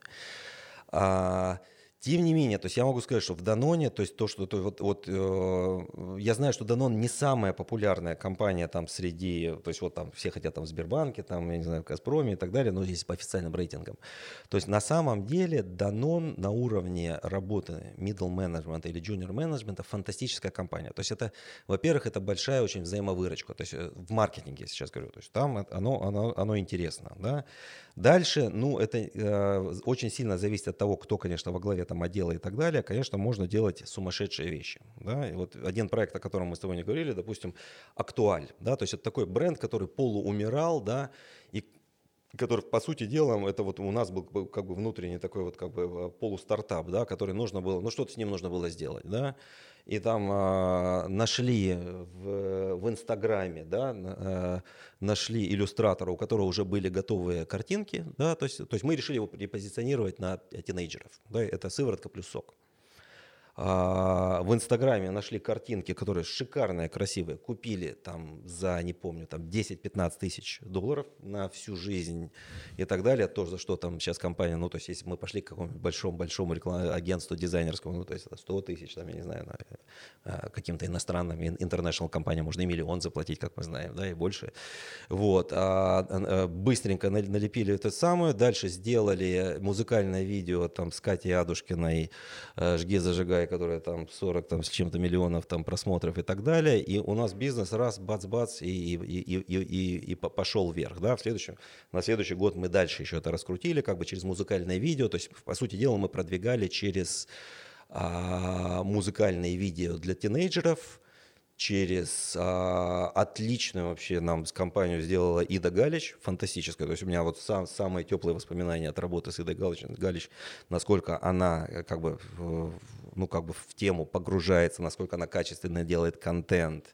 А, тем не менее, то есть я могу сказать, что в Даноне, то есть то, что то, вот, вот э, я знаю, что Данон не самая популярная компания там среди, то есть вот там все хотят там в Сбербанке, там, я не знаю, в Газпроме и так далее, но здесь по официальным рейтингам. То есть на самом деле Данон на уровне работы middle management или junior management фантастическая компания. То есть это, во-первых, это большая очень взаимовыручка, то есть э, в маркетинге я сейчас говорю, то есть там оно, оно, оно интересно, да. Дальше, ну, это э, очень сильно зависит от того, кто, конечно, во главе там отдела и так далее. Конечно, можно делать сумасшедшие вещи. Да? И вот один проект, о котором мы с тобой не говорили, допустим, Актуаль. Да? То есть это такой бренд, который полуумирал, да, и который, по сути дела, это вот у нас был как бы внутренний такой вот как бы э, полустартап, да, который нужно было, ну что-то с ним нужно было сделать, да, и там э, нашли в, в Инстаграме, да, э, нашли иллюстратора, у которого уже были готовые картинки, да, то есть, то есть мы решили его репозиционировать на тинейджеров, да, это сыворотка плюс сок. А, в Инстаграме нашли картинки, которые шикарные, красивые, купили там за, не помню, там 10-15 тысяч долларов на всю жизнь и так далее. То, за что там сейчас компания, ну, то есть если мы пошли к какому-нибудь большому-большому рекламному агентству дизайнерскому, ну, то есть это 100 тысяч, там, я не знаю, а, каким-то иностранным, интернешнл компаниям можно и миллион заплатить, как мы знаем, да, и больше. Вот. А, а быстренько налепили это самое, дальше сделали музыкальное видео там с Катей Адушкиной «Жги, зажигай», которая там 40 там, с чем-то миллионов там просмотров и так далее, и у нас бизнес раз, бац-бац, и, и, и, и, и, и пошел вверх, да, в следующем, на следующий год мы дальше еще это раскрутили, как бы через музыкальное видео, то есть, по сути дела, мы продвигали через а, музыкальные видео для тинейджеров, через а, отличную вообще нам с компанию сделала Ида Галич, фантастическая. То есть у меня вот сам, самые теплые воспоминания от работы с Идой Галич, Галич, насколько она э, как бы, ну, как бы в тему погружается, насколько она качественно делает контент.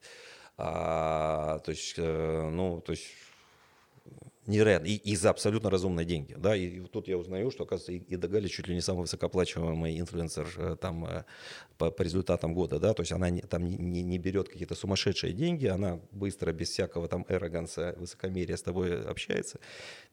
А, то есть, э, ну, то есть невероятно, и, и за абсолютно разумные деньги, да, и, и тут я узнаю, что, оказывается, и Дагали чуть ли не самый высокооплачиваемый инфлюенсер э, там э, по, по результатам года, да, то есть она не, там не, не, берет какие-то сумасшедшие деньги, она быстро, без всякого там эроганса, высокомерия с тобой общается,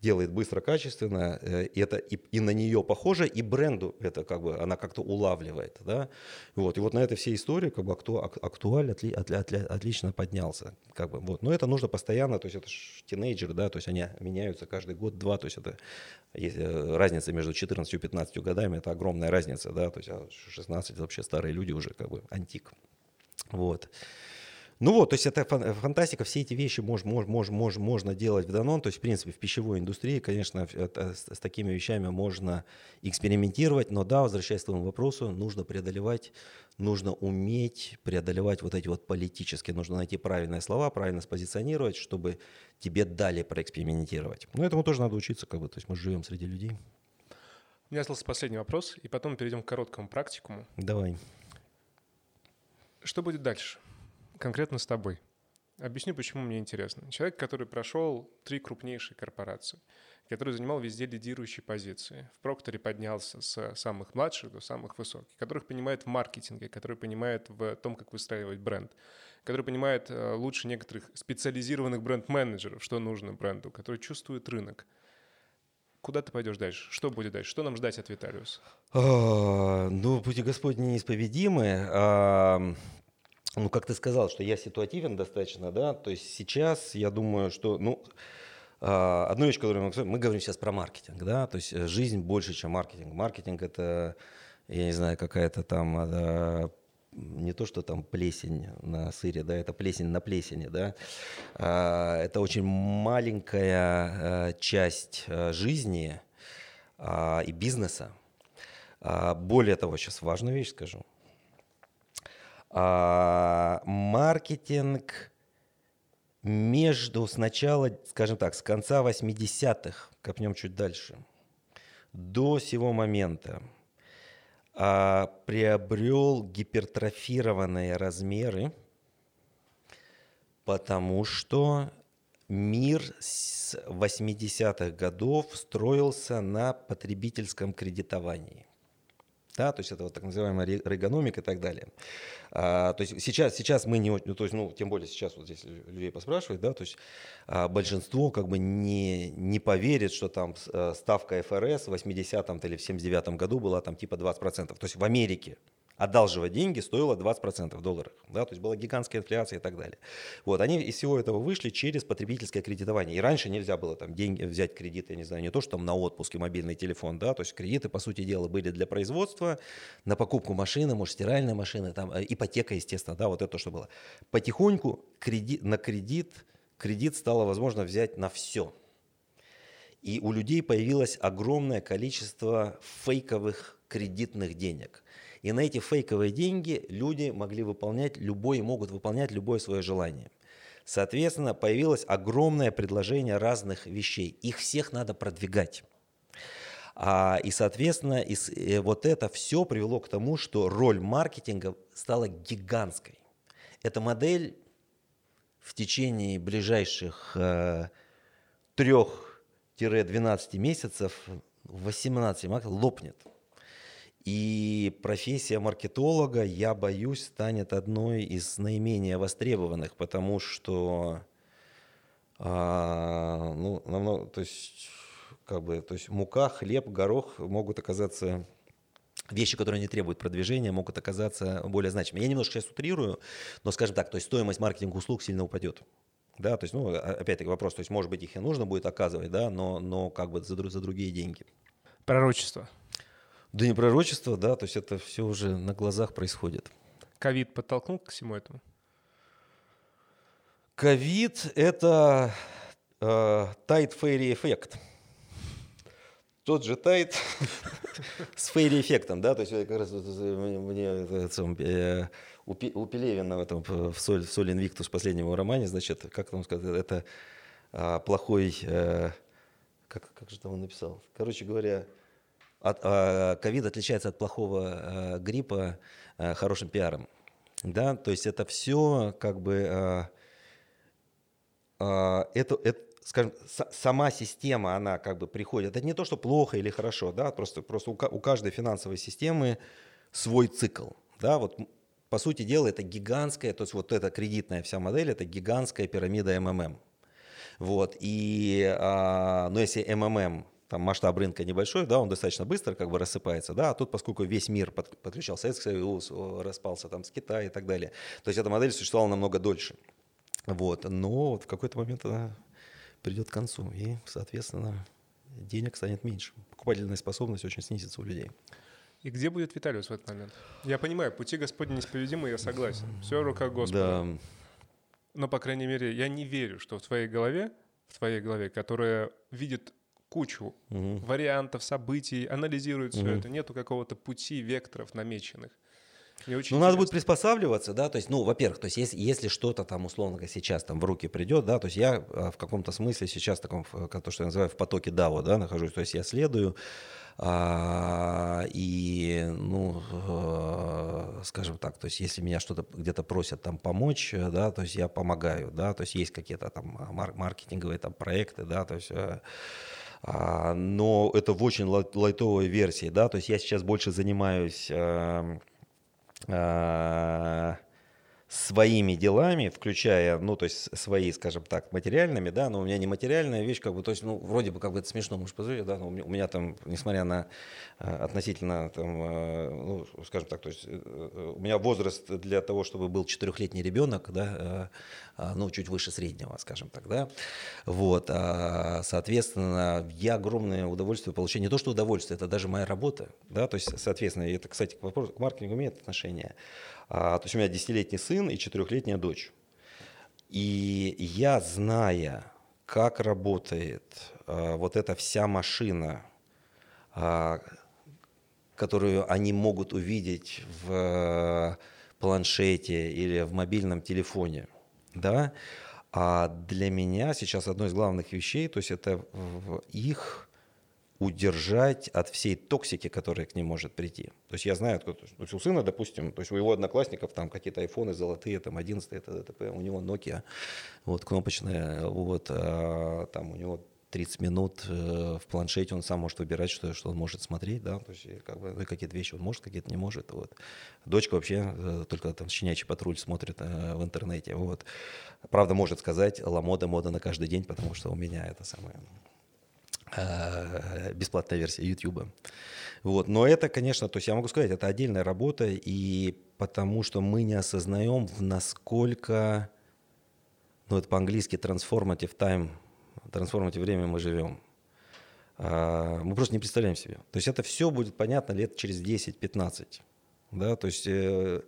делает быстро, качественно, э, и это и, и на нее похоже, и бренду это как бы, она как-то улавливает, да, вот, и вот на этой всей истории как бы акту, актуаль отли, отли, отли, отлично поднялся, как бы, вот, но это нужно постоянно, то есть это же тинейджер, да, то есть они меняются каждый год-два, то есть это э, разница между 14 и 15 годами, это огромная разница, да, то есть 16 а вообще старые люди уже как бы антик. Вот. Ну вот, то есть это фантастика, все эти вещи мож, мож, мож, мож, можно делать в Данон, то есть в принципе в пищевой индустрии, конечно, с, с такими вещами можно экспериментировать, но да, возвращаясь к твоему вопросу, нужно преодолевать, нужно уметь преодолевать вот эти вот политические, нужно найти правильные слова, правильно спозиционировать, чтобы тебе дали проэкспериментировать. Но этому тоже надо учиться, как бы, то есть мы живем среди людей. У меня остался последний вопрос, и потом перейдем к короткому практикуму. Давай. Что будет дальше? Конкретно с тобой. Объясню, почему мне интересно. Человек, который прошел три крупнейшие корпорации, который занимал везде лидирующие позиции. В Прокторе поднялся с самых младших до самых высоких, которых понимает в маркетинге, который понимает в том, как выстраивать бренд, который понимает э, лучше некоторых специализированных бренд-менеджеров, что нужно бренду, который чувствует рынок. Куда ты пойдешь дальше? Что будет дальше? Что нам ждать от Виталиуса? А, ну, пути Господни неисповедимы. А, ну, как ты сказал, что я ситуативен достаточно, да, то есть сейчас я думаю, что, ну, а, одну вещь, которую мы, мы говорим сейчас про маркетинг, да, то есть жизнь больше, чем маркетинг. Маркетинг это, я не знаю, какая-то там а, не то, что там плесень на сыре, да, это плесень на плесени, да, а, это очень маленькая часть жизни и бизнеса. Более того, сейчас важную вещь скажу. А, маркетинг между сначала, скажем так, с конца 80-х, копнем чуть дальше, до сего момента а, приобрел гипертрофированные размеры, потому что мир с 80-х годов строился на потребительском кредитовании да, то есть это вот так называемая регономик и так далее. А, то есть сейчас, сейчас мы не, ну, то есть, ну, тем более сейчас вот здесь людей поспрашивают, да, то есть а, большинство как бы не, не поверит, что там э, ставка ФРС в 80-м или в 79-м году была там типа 20%. То есть в Америке одалживать деньги стоило 20% в долларах. Да, то есть была гигантская инфляция и так далее. Вот, они из всего этого вышли через потребительское кредитование. И раньше нельзя было там деньги взять кредит, я не знаю, не то, что там на отпуске мобильный телефон, да, то есть кредиты, по сути дела, были для производства, на покупку машины, может, стиральной машины, там, э, ипотека, естественно, да, вот это что было. Потихоньку кредит, на кредит, кредит стало возможно взять на все. И у людей появилось огромное количество фейковых кредитных денег – и на эти фейковые деньги люди могли выполнять любое, могут выполнять любое свое желание. Соответственно, появилось огромное предложение разных вещей. Их всех надо продвигать. А, и, соответственно, и, и э, вот это все привело к тому, что роль маркетинга стала гигантской. Эта модель в течение ближайших э, 3-12 месяцев, 18 лопнет. И профессия маркетолога, я боюсь, станет одной из наименее востребованных, потому что а, ну, намного, то есть, как бы, то есть мука, хлеб, горох могут оказаться вещи, которые не требуют продвижения, могут оказаться более значимыми. Я немножко сейчас утрирую, но, скажем так, то есть стоимость маркетинга услуг сильно упадет. Да, то есть, ну, опять-таки вопрос, то есть, может быть, их и нужно будет оказывать, да, но, но как бы за, за другие деньги. Пророчество. Да не пророчество, да, то есть это все уже на глазах происходит. Ковид подтолкнул к всему этому? Ковид – это э, Tide Fairy эффект. Тот же Tide с Fairy эффектом, да, то есть как раз мне э, у Пелевина в этом в Sol, в Sol Invictus последнем романе, значит, как там сказать, это а, плохой, э, как, как же там он написал? Короче говоря, ковид отличается от плохого э, гриппа э, хорошим пиаром. Да, то есть это все как бы э, это, это скажем, сама система, она как бы приходит. Это не то, что плохо или хорошо, да, просто, просто у каждой финансовой системы свой цикл. Да, вот по сути дела это гигантская, то есть вот эта кредитная вся модель, это гигантская пирамида МММ. Вот, и, а, но если МММ там масштаб рынка небольшой, да, он достаточно быстро как бы рассыпается, да, а тут, поскольку весь мир под, подключал Советский Союз, распался там с Китая и так далее, то есть эта модель существовала намного дольше, вот, но вот в какой-то момент она придет к концу, и, соответственно, денег станет меньше, покупательная способность очень снизится у людей. И где будет Виталиус в этот момент? Я понимаю, пути Господни несповедимы, я согласен. Все рука Господа. Да. Но, по крайней мере, я не верю, что в твоей голове, в твоей голове, которая видит кучу угу. вариантов, событий, анализирует угу. все это. Нету какого-то пути, векторов намеченных. Мне очень ну, надо будет приспосабливаться, да, то есть, ну, во-первых, то есть, если, если что-то там, условно говоря, сейчас там в руки придет, да, то есть я а, в каком-то смысле сейчас в таком, то, что я называю, в потоке DAO, да, нахожусь, то есть я следую, а, и, ну, э, скажем так, то есть если меня что-то где-то просят там помочь, да, то есть я помогаю, да, то есть есть какие-то там маркетинговые там проекты, да, то есть э, а, но это в очень лайтовой версии, да, то есть я сейчас больше занимаюсь э, э, своими делами, включая, ну, то есть свои, скажем так, материальными, да, но у меня не материальная вещь, как бы, то есть, ну, вроде бы, как бы это смешно, может, позволить, да, но у меня, у меня там, несмотря на э, относительно, там, э, ну, скажем так, то есть э, у меня возраст для того, чтобы был четырехлетний ребенок, да, ну, чуть выше среднего, скажем так, да, вот, а, соответственно, я огромное удовольствие получаю, не то, что удовольствие, это даже моя работа, да, то есть, соответственно, это, кстати, к вопросу, к маркетингу имеет отношение, а, то есть у меня десятилетний сын и четырехлетняя дочь. И я, зная, как работает а, вот эта вся машина, а, которую они могут увидеть в планшете или в мобильном телефоне, да, а для меня сейчас одно из главных вещей, то есть это их удержать от всей токсики, которая к ним может прийти. То есть я знаю, откуда, то есть у сына, допустим, то есть у его одноклассников там какие-то айфоны золотые, там 11 это ДТП, у него Nokia, вот кнопочная, вот, а, там у него 30 минут э, в планшете он сам может выбирать, что, что он может смотреть, да, то есть как бы, ну, какие-то вещи он может, какие-то не может, вот. Дочка вообще э, только там щенячий патруль смотрит э, в интернете, вот. Правда, может сказать, ламода мода на каждый день, потому что у меня это самое Э, бесплатная версия YouTube. Вот. Но это, конечно, то есть я могу сказать, это отдельная работа, и потому что мы не осознаем, насколько, ну это по-английски transformative time, transformative время мы живем. А, мы просто не представляем себе. То есть это все будет понятно лет через 10-15. Да? То есть э,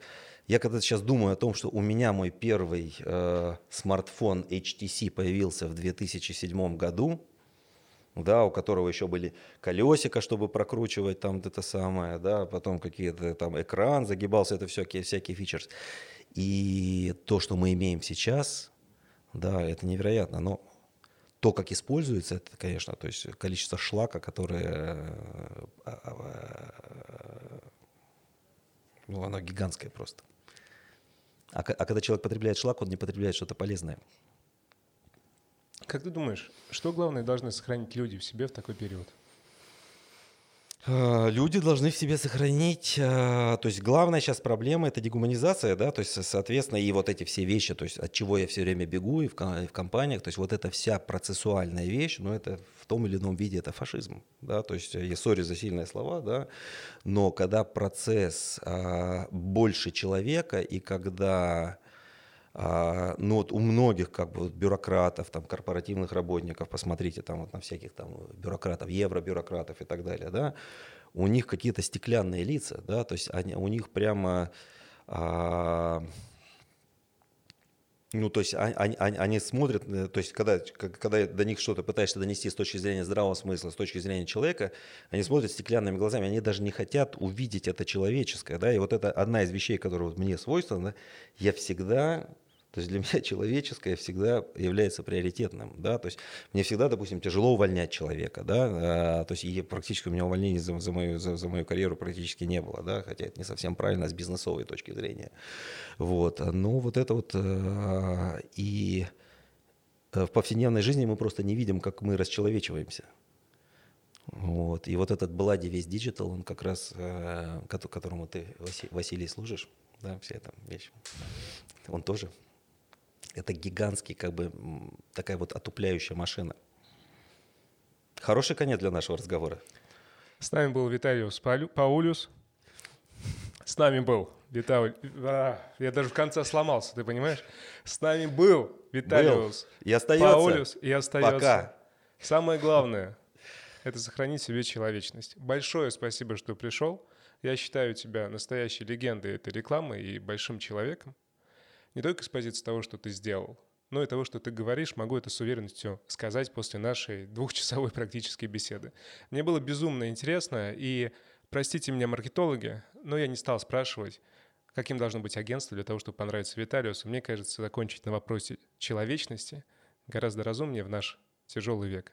я когда сейчас думаю о том, что у меня мой первый э, смартфон HTC появился в 2007 году, да, у которого еще были колесика, чтобы прокручивать там это самое, да, потом какие-то там экран загибался, это все всякие фичерс. И то, что мы имеем сейчас, Да, это невероятно. Но то, как используется это, конечно, то есть количество шлака, которое, ну, оно гигантское просто. А, а когда человек потребляет шлак, он не потребляет что-то полезное. Как ты думаешь, что главное должны сохранить люди в себе в такой период? Э, люди должны в себе сохранить, э, то есть главная сейчас проблема это дегуманизация, да, то есть соответственно и вот эти все вещи, то есть от чего я все время бегу и в, в компаниях, то есть вот эта вся процессуальная вещь, ну это в том или ином виде это фашизм, да, то есть я сори за сильные слова, да, но когда процесс а, больше человека и когда а, ну вот у многих как бы бюрократов, там, корпоративных работников, посмотрите там вот на всяких там бюрократов, евробюрократов и так далее, да, у них какие-то стеклянные лица, да, то есть они, у них прямо, а, ну, то есть они, они, они смотрят, э, то есть когда, когда до них что-то пытаешься донести с точки зрения здравого смысла, с точки зрения человека, они смотрят стеклянными глазами, они даже не хотят увидеть это человеческое, да, и вот это одна из вещей, которая вот мне свойственна, я всегда то есть для меня человеческое всегда является приоритетным, да, то есть мне всегда, допустим, тяжело увольнять человека, да, а, то есть и практически у меня увольнений за, за, мою, за, за мою карьеру практически не было, да, хотя это не совсем правильно с бизнесовой точки зрения, вот, но вот это вот а, и в повседневной жизни мы просто не видим, как мы расчеловечиваемся, вот. И вот этот bloody весь digital, он как раз, э, которому ты, Василий, служишь, да, вся эта вещь, он тоже это гигантский, как бы, такая вот отупляющая машина. Хороший конец для нашего разговора. С нами был Виталиус Паулюс. С нами был Виталий... А, я даже в конце сломался, ты понимаешь? С нами был Виталиус был. И остается. Паулюс. И остается. Пока. Самое главное – это сохранить себе человечность. Большое спасибо, что пришел. Я считаю тебя настоящей легендой этой рекламы и большим человеком не только с позиции того, что ты сделал, но и того, что ты говоришь, могу это с уверенностью сказать после нашей двухчасовой практической беседы. Мне было безумно интересно, и простите меня, маркетологи, но я не стал спрашивать, каким должно быть агентство для того, чтобы понравиться Виталиусу. Мне кажется, закончить на вопросе человечности гораздо разумнее в наш тяжелый век.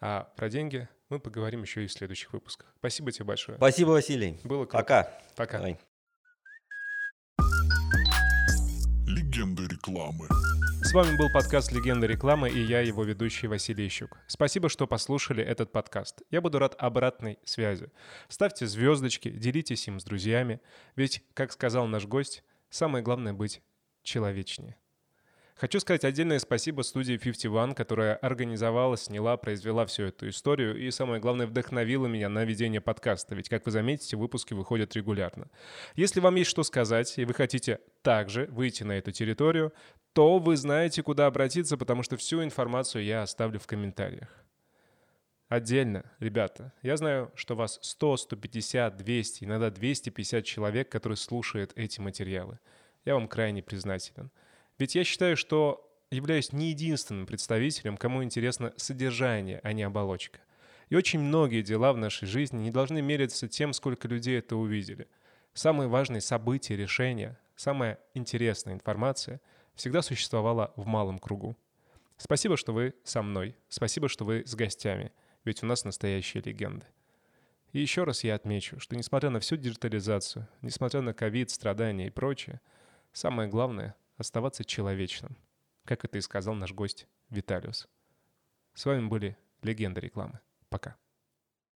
А про деньги мы поговорим еще и в следующих выпусках. Спасибо тебе большое. Спасибо, Василий. Было круто. Пока. Пока. Давай. Рекламы. С вами был подкаст «Легенда рекламы» и я, его ведущий Василий Ищук. Спасибо, что послушали этот подкаст. Я буду рад обратной связи. Ставьте звездочки, делитесь им с друзьями. Ведь, как сказал наш гость, самое главное быть человечнее. Хочу сказать отдельное спасибо студии 51, которая организовала, сняла, произвела всю эту историю и, самое главное, вдохновила меня на ведение подкаста, ведь, как вы заметите, выпуски выходят регулярно. Если вам есть что сказать, и вы хотите также выйти на эту территорию, то вы знаете, куда обратиться, потому что всю информацию я оставлю в комментариях. Отдельно, ребята, я знаю, что вас 100, 150, 200, иногда 250 человек, которые слушают эти материалы. Я вам крайне признателен. Ведь я считаю, что являюсь не единственным представителем, кому интересно содержание, а не оболочка. И очень многие дела в нашей жизни не должны мериться тем, сколько людей это увидели. Самые важные события, решения, самая интересная информация всегда существовала в малом кругу. Спасибо, что вы со мной. Спасибо, что вы с гостями. Ведь у нас настоящие легенды. И еще раз я отмечу, что несмотря на всю диджитализацию, несмотря на ковид, страдания и прочее, самое главное оставаться человечным, как это и сказал наш гость Виталиус. С вами были легенды рекламы. Пока.